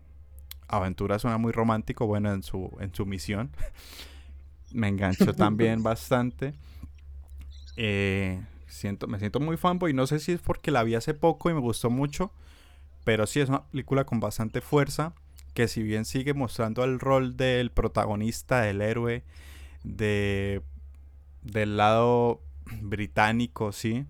aventura. Suena muy romántico, bueno, en su, en su misión. me enganchó también bastante. Eh, siento, me siento muy fanboy. No sé si es porque la vi hace poco y me gustó mucho pero sí es una película con bastante fuerza, que si bien sigue mostrando el rol del protagonista, del héroe, de, del lado británico, sí.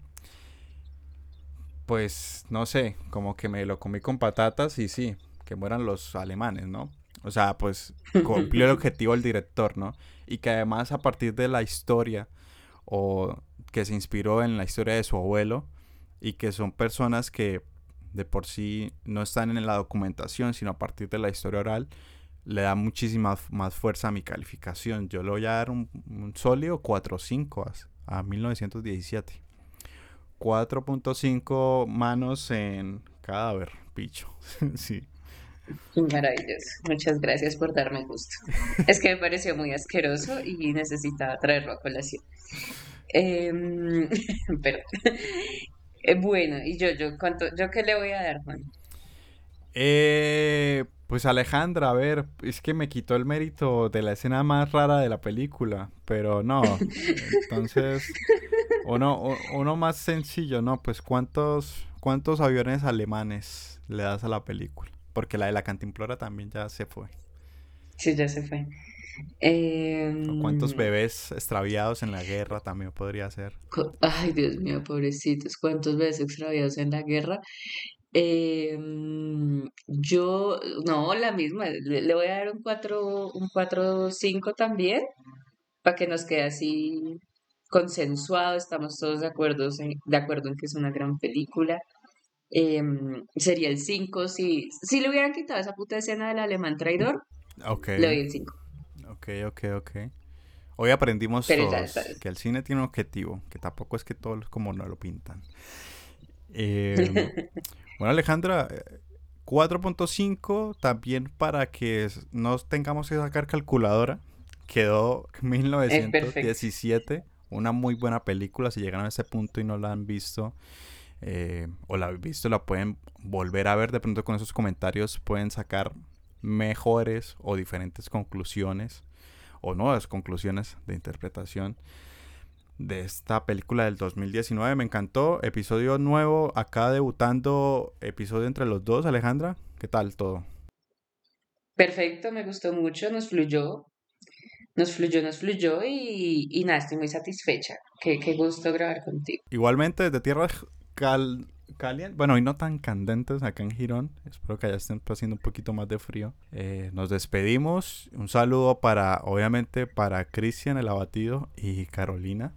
Pues no sé, como que me lo comí con patatas y sí, que mueran los alemanes, ¿no? O sea, pues cumplió el objetivo el director, ¿no? Y que además a partir de la historia o que se inspiró en la historia de su abuelo y que son personas que de por sí no están en la documentación, sino a partir de la historia oral, le da muchísima más fuerza a mi calificación. Yo le voy a dar un, sólido 4.5 a, a 1917. 4.5 manos en cadáver, picho. sí. Maravilloso. Muchas gracias por darme gusto. Es que me pareció muy asqueroso y necesitaba traerlo a colación. Eh, pero eh, bueno, y yo, yo, ¿cuánto, yo qué le voy a dar, Juan? Eh, pues Alejandra, a ver, es que me quitó el mérito de la escena más rara de la película, pero no. Entonces, uno, uno más sencillo, ¿no? Pues ¿cuántos, cuántos aviones alemanes le das a la película? Porque la de la cantimplora también ya se fue. Sí, ya se fue. ¿Cuántos Em, bebés extraviados en la guerra también podría ser? Ay, Dios mío, pobrecitos, cuántos veces extraviados en la guerra. Em, yo, no, la misma, le, voy a dar un 4, un 4 5 también, para que nos quede así consensuado, estamos todos de acuerdo en, de acuerdo en que es una gran película. Em, sería el 5 si, si le hubieran quitado esa puta escena del alemán traidor, Ok, le doy el 5. ok, ok, ok. Hoy aprendimos que el cine tiene un objetivo, que tampoco es que todos como no lo pintan. Em, bueno, Alejandra, eh, 4.5 también para que no tengamos que sacar calculadora. Quedó 1917, una muy buena película. Si llegan a ese punto y no la han visto eh, o la visto, la pueden volver a ver. De pronto con esos comentarios pueden sacar mejores o diferentes conclusiones o nuevas conclusiones de interpretación de esta película del 2019. Me encantó. Episodio nuevo, acá debutando, episodio entre los dos. Alejandra, ¿qué tal todo? Perfecto, me gustó mucho, nos fluyó, nos fluyó, nos fluyó y, y nada, estoy muy satisfecha. Qué, qué gusto grabar contigo. Igualmente desde tierras cal bueno, y no tan candentes acá en Girón. Espero que allá estén haciendo un poquito más de frío. Eh, nos despedimos. Un saludo para, obviamente, para Cristian el abatido y Carolina.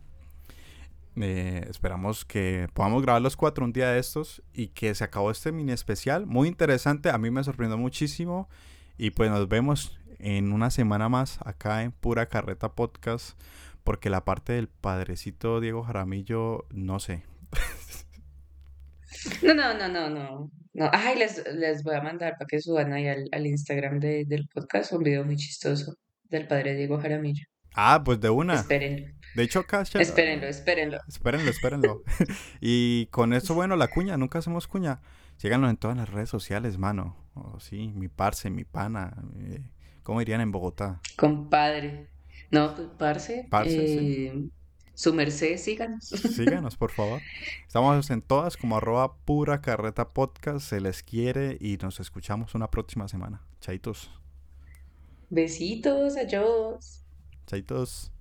Eh, esperamos que podamos grabar los cuatro un día de estos y que se acabó este mini especial. Muy interesante, a mí me sorprendió muchísimo. Y pues nos vemos en una semana más acá en Pura Carreta Podcast. Porque la parte del padrecito Diego Jaramillo, no sé. No, no, no, no, no. no. Ay, les, les voy a mandar para que suban ahí al, al Instagram de- del podcast un video muy chistoso del padre Diego Jaramillo. Ah, pues de una. Espérenlo, De hecho, acá espérenlo, espérenlo. Espérenlo, espérenlo. y con eso, bueno, la cuña, nunca hacemos cuña. Síganos en todas las redes sociales, mano. Oh, sí, mi parce, mi pana. eh, ¿Cómo dirían en Bogotá? Compadre. No, pues, parce, Parce, sí. Su merced, síganos. Síganos, por favor. Estamos en todas como arroba pura carreta podcast. Se les quiere y nos escuchamos una próxima semana. Chaitos. Besitos, adiós. Chaitos.